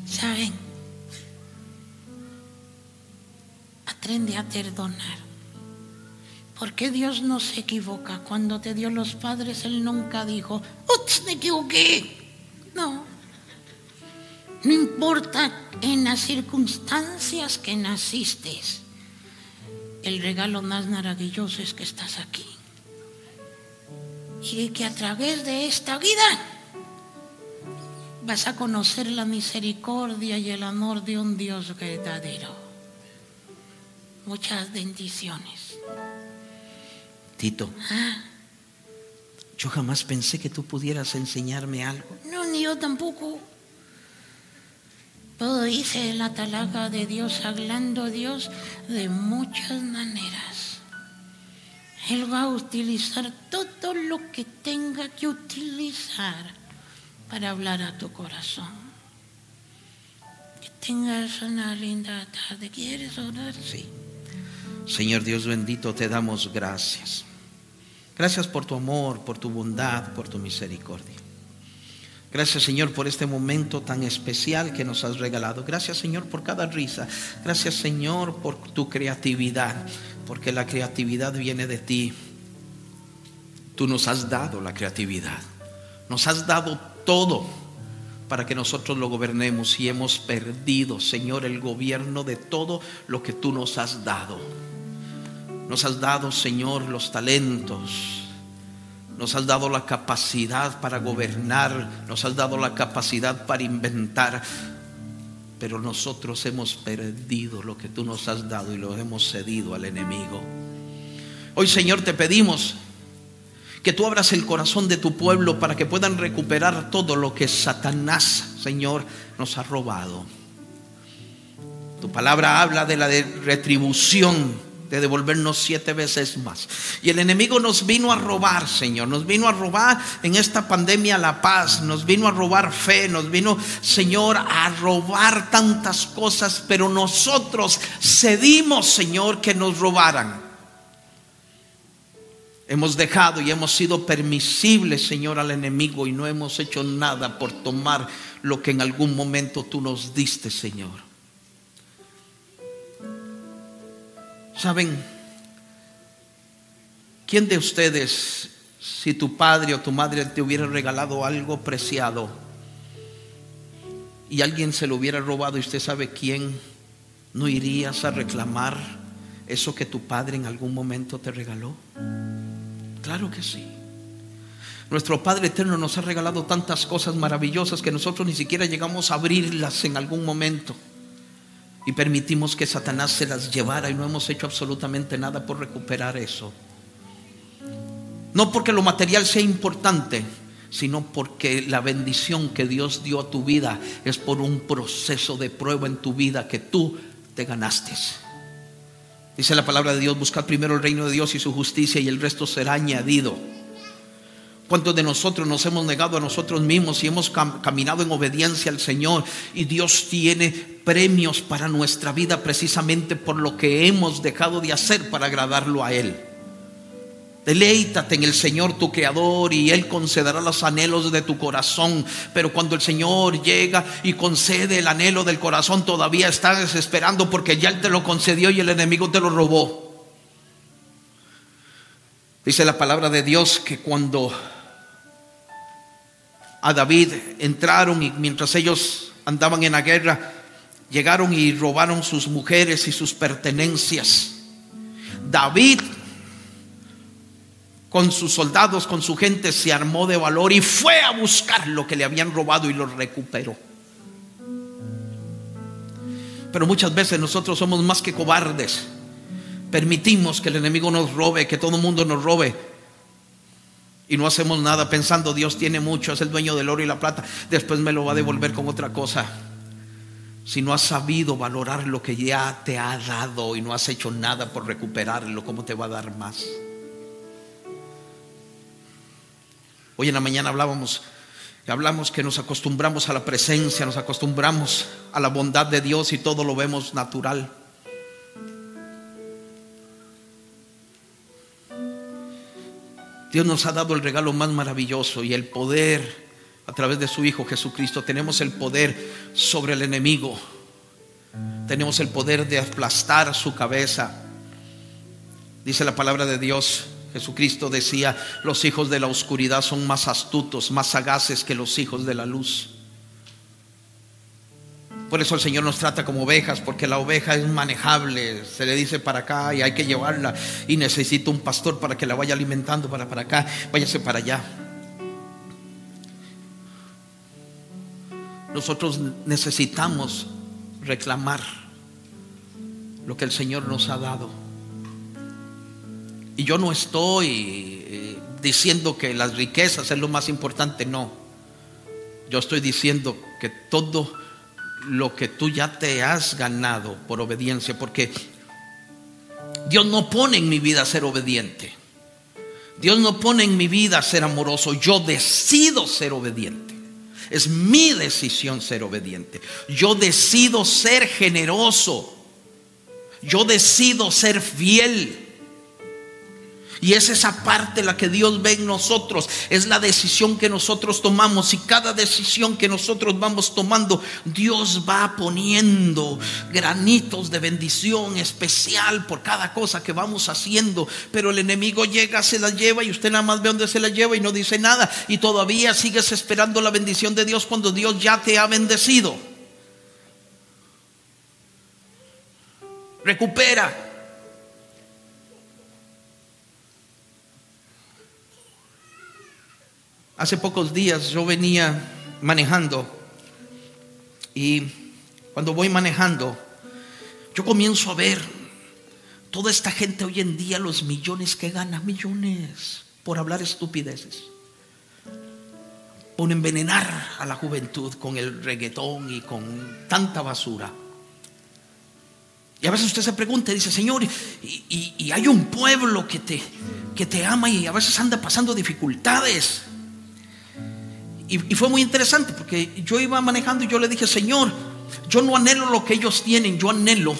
C: ¿Saben? Aprende a perdonar. Porque Dios no se equivoca. Cuando te dio los padres, Él nunca dijo, ¡Ups, me equivoqué! No. No importa en las circunstancias que naciste, el regalo más maravilloso es que estás aquí. Y que a través de esta vida vas a conocer la misericordia y el amor de un Dios verdadero. Muchas bendiciones.
B: Tito, ah. yo jamás pensé que tú pudieras enseñarme algo.
C: No, ni yo tampoco. Todo dice la talaga de Dios, hablando Dios de muchas maneras. Él va a utilizar todo lo que tenga que utilizar para hablar a tu corazón. Que tengas una linda tarde. ¿Quieres orar?
B: Sí. Señor Dios bendito, te damos gracias. Gracias por tu amor, por tu bondad, por tu misericordia. Gracias Señor por este momento tan especial que nos has regalado. Gracias Señor por cada risa. Gracias Señor por tu creatividad, porque la creatividad viene de ti. Tú nos has dado la creatividad. Nos has dado todo para que nosotros lo gobernemos y hemos perdido, Señor, el gobierno de todo lo que tú nos has dado. Nos has dado, Señor, los talentos, nos has dado la capacidad para gobernar, nos has dado la capacidad para inventar, pero nosotros hemos perdido lo que tú nos has dado y lo hemos cedido al enemigo. Hoy Señor te pedimos que tú abras el corazón de tu pueblo para que puedan recuperar todo lo que Satanás, Señor, nos ha robado. Tu palabra habla de la retribución de devolvernos siete veces más. Y el enemigo nos vino a robar, Señor, nos vino a robar en esta pandemia la paz, nos vino a robar fe, nos vino, Señor, a robar tantas cosas, pero nosotros cedimos, Señor, que nos robaran. Hemos dejado y hemos sido permisibles, Señor, al enemigo y no hemos hecho nada por tomar lo que en algún momento tú nos diste, Señor. ¿Saben? ¿Quién de ustedes, si tu padre o tu madre te hubiera regalado algo preciado y alguien se lo hubiera robado y usted sabe quién, no irías a reclamar eso que tu padre en algún momento te regaló? Claro que sí. Nuestro Padre Eterno nos ha regalado tantas cosas maravillosas que nosotros ni siquiera llegamos a abrirlas en algún momento y permitimos que Satanás se las llevara y no hemos hecho absolutamente nada por recuperar eso. No porque lo material sea importante, sino porque la bendición que Dios dio a tu vida es por un proceso de prueba en tu vida que tú te ganaste. Dice la palabra de Dios, buscad primero el reino de Dios y su justicia y el resto será añadido. ¿Cuántos de nosotros nos hemos negado a nosotros mismos y hemos caminado en obediencia al Señor? Y Dios tiene premios para nuestra vida precisamente por lo que hemos dejado de hacer para agradarlo a Él. Deleítate en el Señor tu Creador y Él concederá los anhelos de tu corazón. Pero cuando el Señor llega y concede el anhelo del corazón, todavía estás esperando porque ya Él te lo concedió y el enemigo te lo robó. Dice la palabra de Dios que cuando a David entraron y mientras ellos andaban en la guerra, llegaron y robaron sus mujeres y sus pertenencias. David con sus soldados, con su gente, se armó de valor y fue a buscar lo que le habían robado y lo recuperó. Pero muchas veces nosotros somos más que cobardes. Permitimos que el enemigo nos robe, que todo el mundo nos robe y no hacemos nada pensando Dios tiene mucho, es el dueño del oro y la plata, después me lo va a devolver con otra cosa. Si no has sabido valorar lo que ya te ha dado y no has hecho nada por recuperarlo, ¿cómo te va a dar más? Hoy en la mañana hablábamos, hablamos que nos acostumbramos a la presencia, nos acostumbramos a la bondad de Dios y todo lo vemos natural. Dios nos ha dado el regalo más maravilloso y el poder a través de su Hijo Jesucristo. Tenemos el poder sobre el enemigo. Tenemos el poder de aplastar su cabeza. Dice la palabra de Dios. Jesucristo decía, los hijos de la oscuridad son más astutos, más sagaces que los hijos de la luz. Por eso el Señor nos trata como ovejas, porque la oveja es manejable, se le dice para acá y hay que llevarla y necesita un pastor para que la vaya alimentando para para acá, váyase para allá. Nosotros necesitamos reclamar lo que el Señor nos ha dado. Y yo no estoy eh, diciendo que las riquezas es lo más importante, no. Yo estoy diciendo que todo lo que tú ya te has ganado por obediencia, porque Dios no pone en mi vida ser obediente. Dios no pone en mi vida ser amoroso. Yo decido ser obediente. Es mi decisión ser obediente. Yo decido ser generoso. Yo decido ser fiel. Y es esa parte la que Dios ve en nosotros. Es la decisión que nosotros tomamos. Y cada decisión que nosotros vamos tomando, Dios va poniendo granitos de bendición especial por cada cosa que vamos haciendo. Pero el enemigo llega, se la lleva y usted nada más ve dónde se la lleva y no dice nada. Y todavía sigues esperando la bendición de Dios cuando Dios ya te ha bendecido. Recupera Hace pocos días yo venía manejando y cuando voy manejando, yo comienzo a ver toda esta gente hoy en día, los millones que gana, millones por hablar estupideces, por envenenar a la juventud con el reggaetón y con tanta basura. Y a veces usted se pregunta y dice, Señor, y, hay un pueblo que te, que te ama y a veces anda pasando dificultades. Y, fue muy interesante porque yo iba manejando y yo le dije, Señor, yo no anhelo lo que ellos tienen, yo anhelo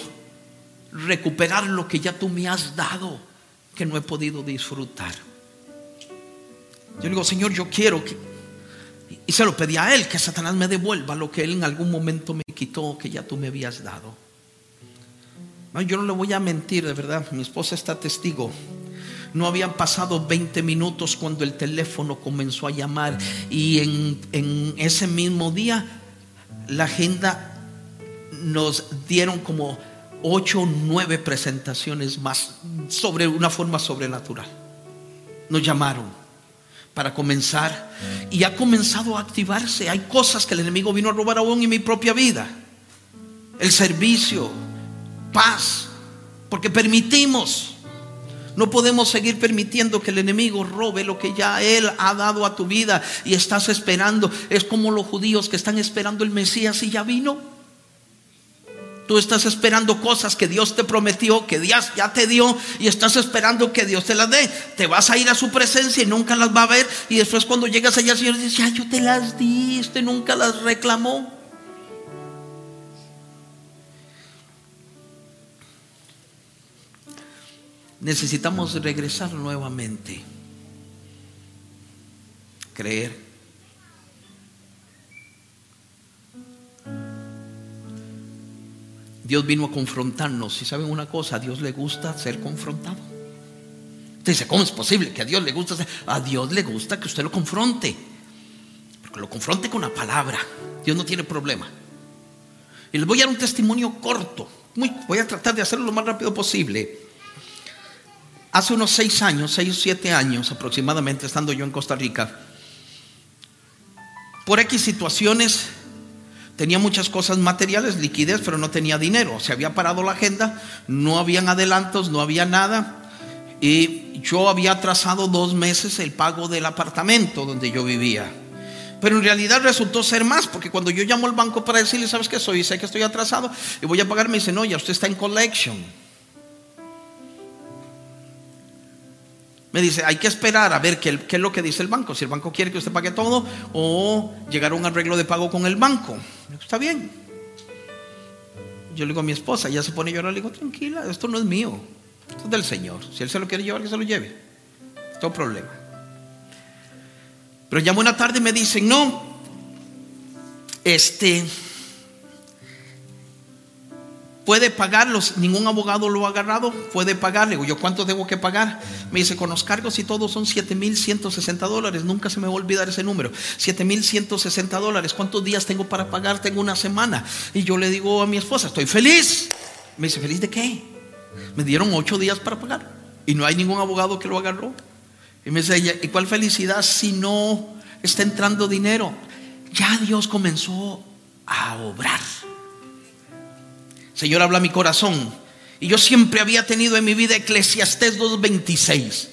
B: recuperar lo que ya tú me has dado, que no he podido disfrutar. Yo digo, Señor, yo quiero que... Y se lo pedí a Él, que Satanás me devuelva lo que Él en algún momento me quitó, que ya tú me habías dado. No, yo no le voy a mentir, de verdad, mi esposa está testigo. No habían pasado 20 minutos cuando el teléfono comenzó a llamar y en, ese mismo día la agenda nos dieron como 8 o 9 presentaciones más sobre una forma sobrenatural. Nos llamaron para comenzar y ha comenzado a activarse. Hay cosas que el enemigo vino a robar aún en mi propia vida. El servicio, paz, porque permitimos no podemos seguir permitiendo que el enemigo robe lo que ya Él ha dado a tu vida y estás esperando. Es como los judíos que están esperando el Mesías y ya vino. Tú estás esperando cosas que Dios te prometió, que Dios ya te dio y estás esperando que Dios te las dé. Te vas a ir a su presencia y nunca las va a ver. Y después cuando llegas allá, el Señor dice, ya yo te las di, nunca las reclamó. Necesitamos regresar nuevamente. Creer Dios vino a confrontarnos. Y saben una cosa, a Dios le gusta ser confrontado. Usted dice, ¿cómo es posible que a Dios le gusta ser? A Dios le gusta que usted lo confronte. Porque lo confronte con la palabra. Dios no tiene problema. Y les voy a dar un testimonio corto. Voy a tratar de hacerlo lo más rápido posible. Hace unos seis años, seis o siete años aproximadamente, estando yo en Costa Rica, por X situaciones Tenía muchas cosas materiales, liquidez, pero no tenía dinero. Se había parado la agenda, no habían adelantos, no había nada. Y yo había atrasado dos meses el pago del apartamento donde yo vivía. Pero en realidad resultó ser más, porque cuando yo llamo al banco para decirle, ¿sabes qué soy? Sé que estoy atrasado y voy a pagar, me dice, no, ya usted está en collection. Me dice, hay que esperar a ver qué, qué, es lo que dice el banco. Si el banco quiere que usted pague todo o llegar a un arreglo de pago con el banco. Está bien. Yo le digo a mi esposa, ya se pone a llorar, le digo, tranquila, esto no es mío. Esto es del Señor. Si Él se lo quiere llevar, que se lo lleve. Todo problema. Pero llamo una tarde y me dicen, no, este, puede pagarlos, ningún abogado lo ha agarrado, puede pagar. Le digo, ¿yo cuánto tengo que pagar? Me dice, con los cargos y todo son 7.160 dólares, nunca se me va a olvidar ese número. 7.160 dólares, ¿cuántos días tengo para pagar? Tengo una semana. Y yo le digo a mi esposa, estoy feliz. Me dice, ¿feliz de qué? Me dieron ocho días para pagar y no hay ningún abogado que lo agarró. Y me dice, ¿y cuál felicidad si no está entrando dinero? Ya Dios comenzó a obrar. Señor, habla mi corazón. Y yo siempre había tenido en mi vida Eclesiastés 2.26.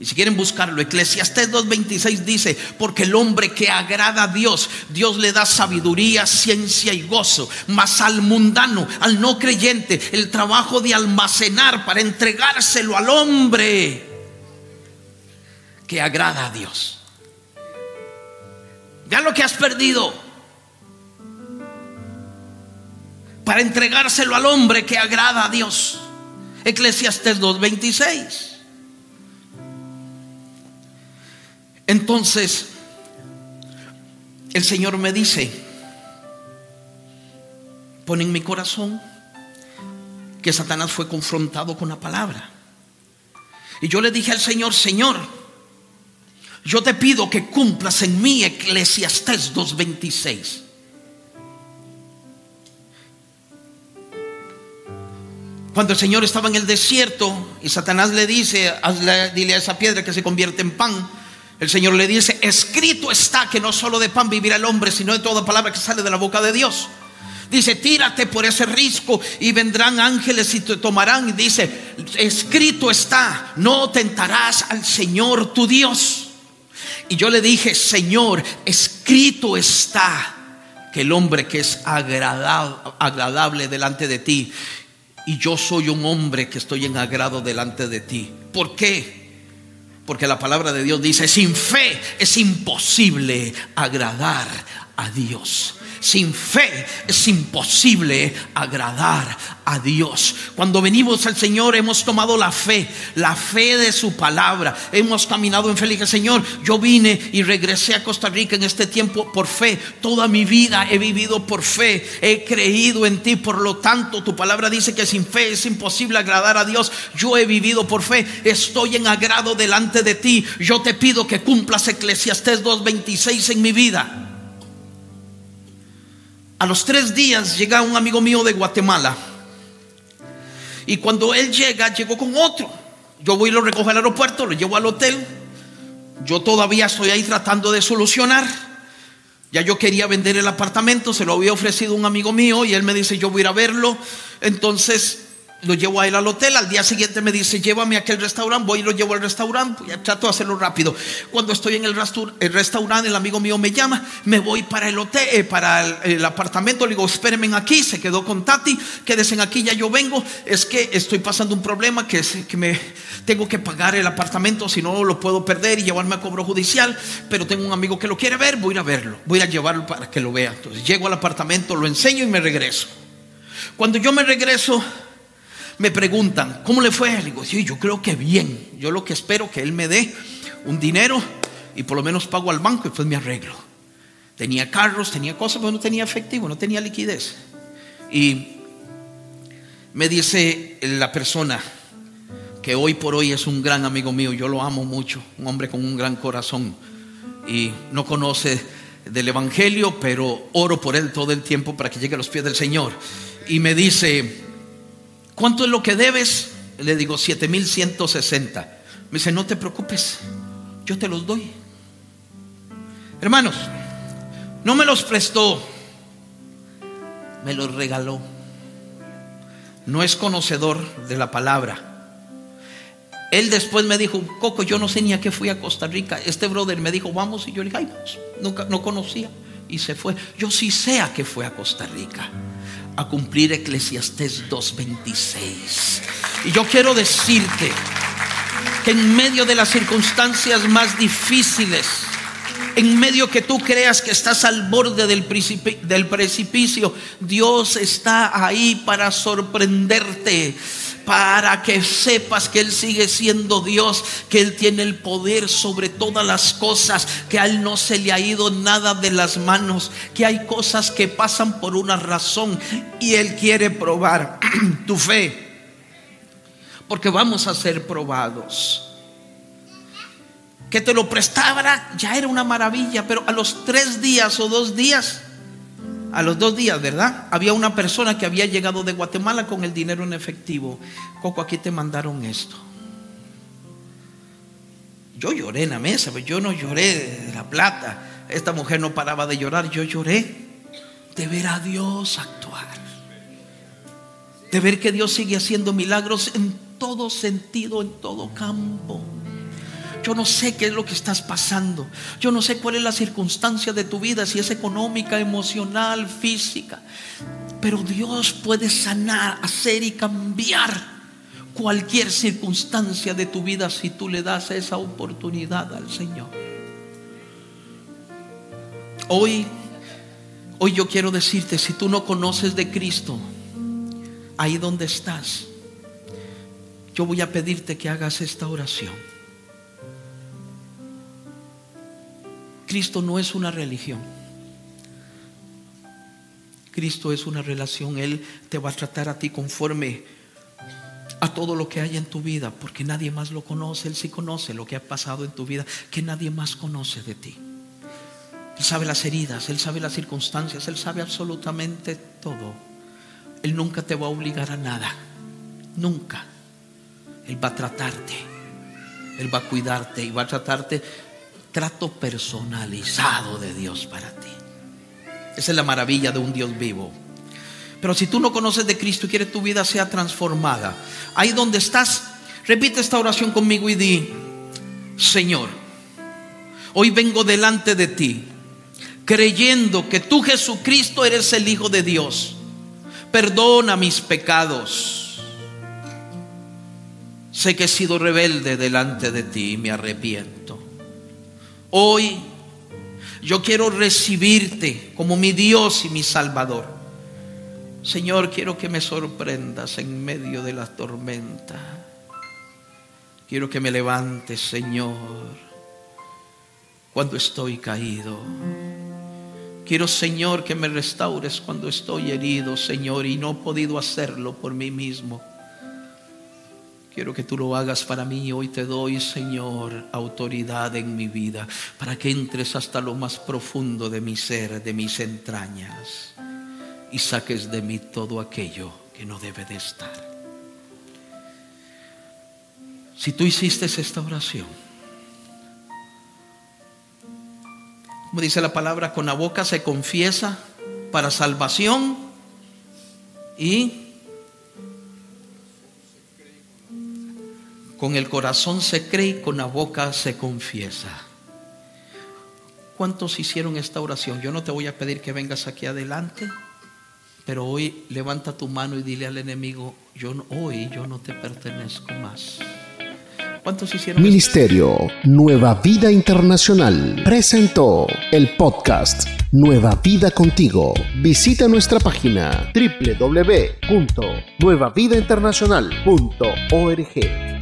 B: Y si quieren buscarlo, Eclesiastés 2.26 dice, porque el hombre que agrada a Dios, Dios le da sabiduría, ciencia y gozo. Mas al mundano, al no creyente, el trabajo de almacenar para entregárselo al hombre que agrada a Dios. Ya lo que has perdido. Para entregárselo al hombre que agrada a Dios. Eclesiastes 2.26. Entonces, el Señor me dice, pone en mi corazón que Satanás fue confrontado con la palabra. Y yo le dije al Señor, Señor, yo te pido que cumplas en mí Eclesiastes 2.26. Cuando el Señor estaba en el desierto y Satanás le dice, dile a esa piedra que se convierte en pan, el Señor le dice, escrito está que no solo de pan vivirá el hombre, sino de toda palabra que sale de la boca de Dios. Dice, tírate por ese risco y vendrán ángeles y te tomarán. Y dice, escrito está, no tentarás al Señor tu Dios. Y yo le dije, Señor, escrito está que el hombre que es agradable delante de ti y yo soy un hombre que estoy en agrado delante de ti. ¿Por qué? Porque la palabra de Dios dice, sin fe es imposible agradar a Dios. Sin fe es imposible agradar a Dios. Cuando venimos al Señor hemos tomado la fe, la fe de su palabra. Hemos caminado en fe. dije, Señor, yo vine y regresé a Costa Rica en este tiempo por fe. Toda mi vida he vivido por fe. He creído en ti. Por lo tanto, tu palabra dice que sin fe es imposible agradar a Dios. Yo he vivido por fe. Estoy en agrado delante de ti. Yo te pido que cumplas Eclesiastés 2.26 en mi vida. A los tres días llega un amigo mío de Guatemala. Y cuando él llega, llegó con otro. Yo voy y lo recojo al aeropuerto, lo llevo al hotel. Yo todavía estoy ahí tratando de solucionar. Ya yo quería vender el apartamento, se lo había ofrecido un amigo mío y él me dice, yo voy a ir a verlo. Entonces lo llevo a él al hotel, al día siguiente me dice, llévame a aquel restaurante, voy y lo llevo al restaurante, ya trato de hacerlo rápido. Cuando estoy en el, restaurante, el amigo mío me llama, me voy para el hotel, eh, para el, apartamento, le digo, espérenme aquí, se quedó con Tati, quédense aquí, ya yo vengo, es que estoy pasando un problema que, es, que me tengo que pagar el apartamento, si no lo puedo perder y llevarme a cobro judicial, pero tengo un amigo que lo quiere ver, voy a ir a verlo, voy a llevarlo para que lo vea. Entonces llego al apartamento, lo enseño y me regreso. Cuando yo me regreso, me preguntan, ¿cómo le fue? Le digo, sí, yo creo que bien. Yo lo que espero que él me dé un dinero y por lo menos pago al banco y pues me arreglo. Tenía carros, tenía cosas, pero no tenía efectivo, no tenía liquidez. Y me dice la persona que hoy por hoy es un gran amigo mío, yo lo amo mucho, un hombre con un gran corazón y no conoce del Evangelio, pero oro por él todo el tiempo para que llegue a los pies del Señor. Y me dice, ¿Cuánto es lo que debes? Le digo, 7160. Me dice, no te preocupes, yo te los doy. Hermanos, no me los prestó, me los regaló. No es conocedor de la palabra. Él después me dijo, Coco, yo no sé ni a qué fui a Costa Rica. Este brother me dijo, vamos. Y yo le dije, ay, vamos. Nunca, no conocía. Y se fue. Yo sí sé a qué fue a Costa Rica a cumplir Eclesiastés 2.26. Y yo quiero decirte que en medio de las circunstancias más difíciles, en medio que tú creas que estás al borde del, del precipicio, Dios está ahí para sorprenderte para que sepas que Él sigue siendo Dios, que Él tiene el poder sobre todas las cosas, que a Él no se le ha ido nada de las manos, que hay cosas que pasan por una razón y Él quiere probar tu fe, porque vamos a ser probados. Que te lo prestara ya era una maravilla, pero a los tres días o dos días a los dos días, ¿verdad? Había una persona que había llegado de Guatemala con el dinero en efectivo. Coco, aquí te mandaron esto. Yo lloré en la mesa, pero yo no lloré de la plata. Esta mujer no paraba de llorar, yo lloré de ver a Dios actuar. De ver que Dios sigue haciendo milagros en todo sentido, en todo campo. Yo no sé qué es lo que estás pasando. Yo no sé cuál es la circunstancia de tu vida, si es económica, emocional, física. Pero Dios puede sanar, hacer y cambiar cualquier circunstancia de tu vida si tú le das esa oportunidad al Señor. Hoy, hoy yo quiero decirte, si tú no conoces de Cristo, ahí donde estás, yo voy a pedirte que hagas esta oración. Cristo no es una religión. Cristo es una relación. Él te va a tratar a ti conforme a todo lo que hay en tu vida, porque nadie más lo conoce. Él sí conoce lo que ha pasado en tu vida, que nadie más conoce de ti. Él sabe las heridas, Él sabe las circunstancias, Él sabe absolutamente todo. Él nunca te va a obligar a nada. Nunca. Él va a tratarte. Él va a cuidarte y va a tratarte trato personalizado de Dios para ti. Esa es la maravilla de un Dios vivo. Pero si tú no conoces de Cristo y quieres tu vida sea transformada, ahí donde estás, repite esta oración conmigo y di, Señor, hoy vengo delante de ti, creyendo que tú Jesucristo eres el Hijo de Dios. Perdona mis pecados. Sé que he sido rebelde delante de ti y me arrepiento. Hoy yo quiero recibirte como mi Dios y mi Salvador. Señor, quiero que me sorprendas en medio de la tormenta. Quiero que me levantes, Señor, cuando estoy caído. Quiero, Señor, que me restaures cuando estoy herido, Señor, y no he podido hacerlo por mí mismo. Quiero que tú lo hagas para mí. Hoy te doy, Señor, autoridad en mi vida para que entres hasta lo más profundo de mi ser, de mis entrañas y saques de mí todo aquello que no debe de estar. Si tú hiciste esta oración, como dice la palabra, con la boca se confiesa para salvación y Con el corazón se cree y con la boca se confiesa. ¿Cuántos hicieron esta oración? Yo no te voy a pedir que vengas aquí adelante, pero hoy levanta tu mano y dile al enemigo, yo hoy yo no te pertenezco más.
A: ¿Cuántos hicieron Ministerio Nueva Vida Internacional presentó el podcast Nueva Vida Contigo. Visita nuestra página www.nuevavidainternacional.org.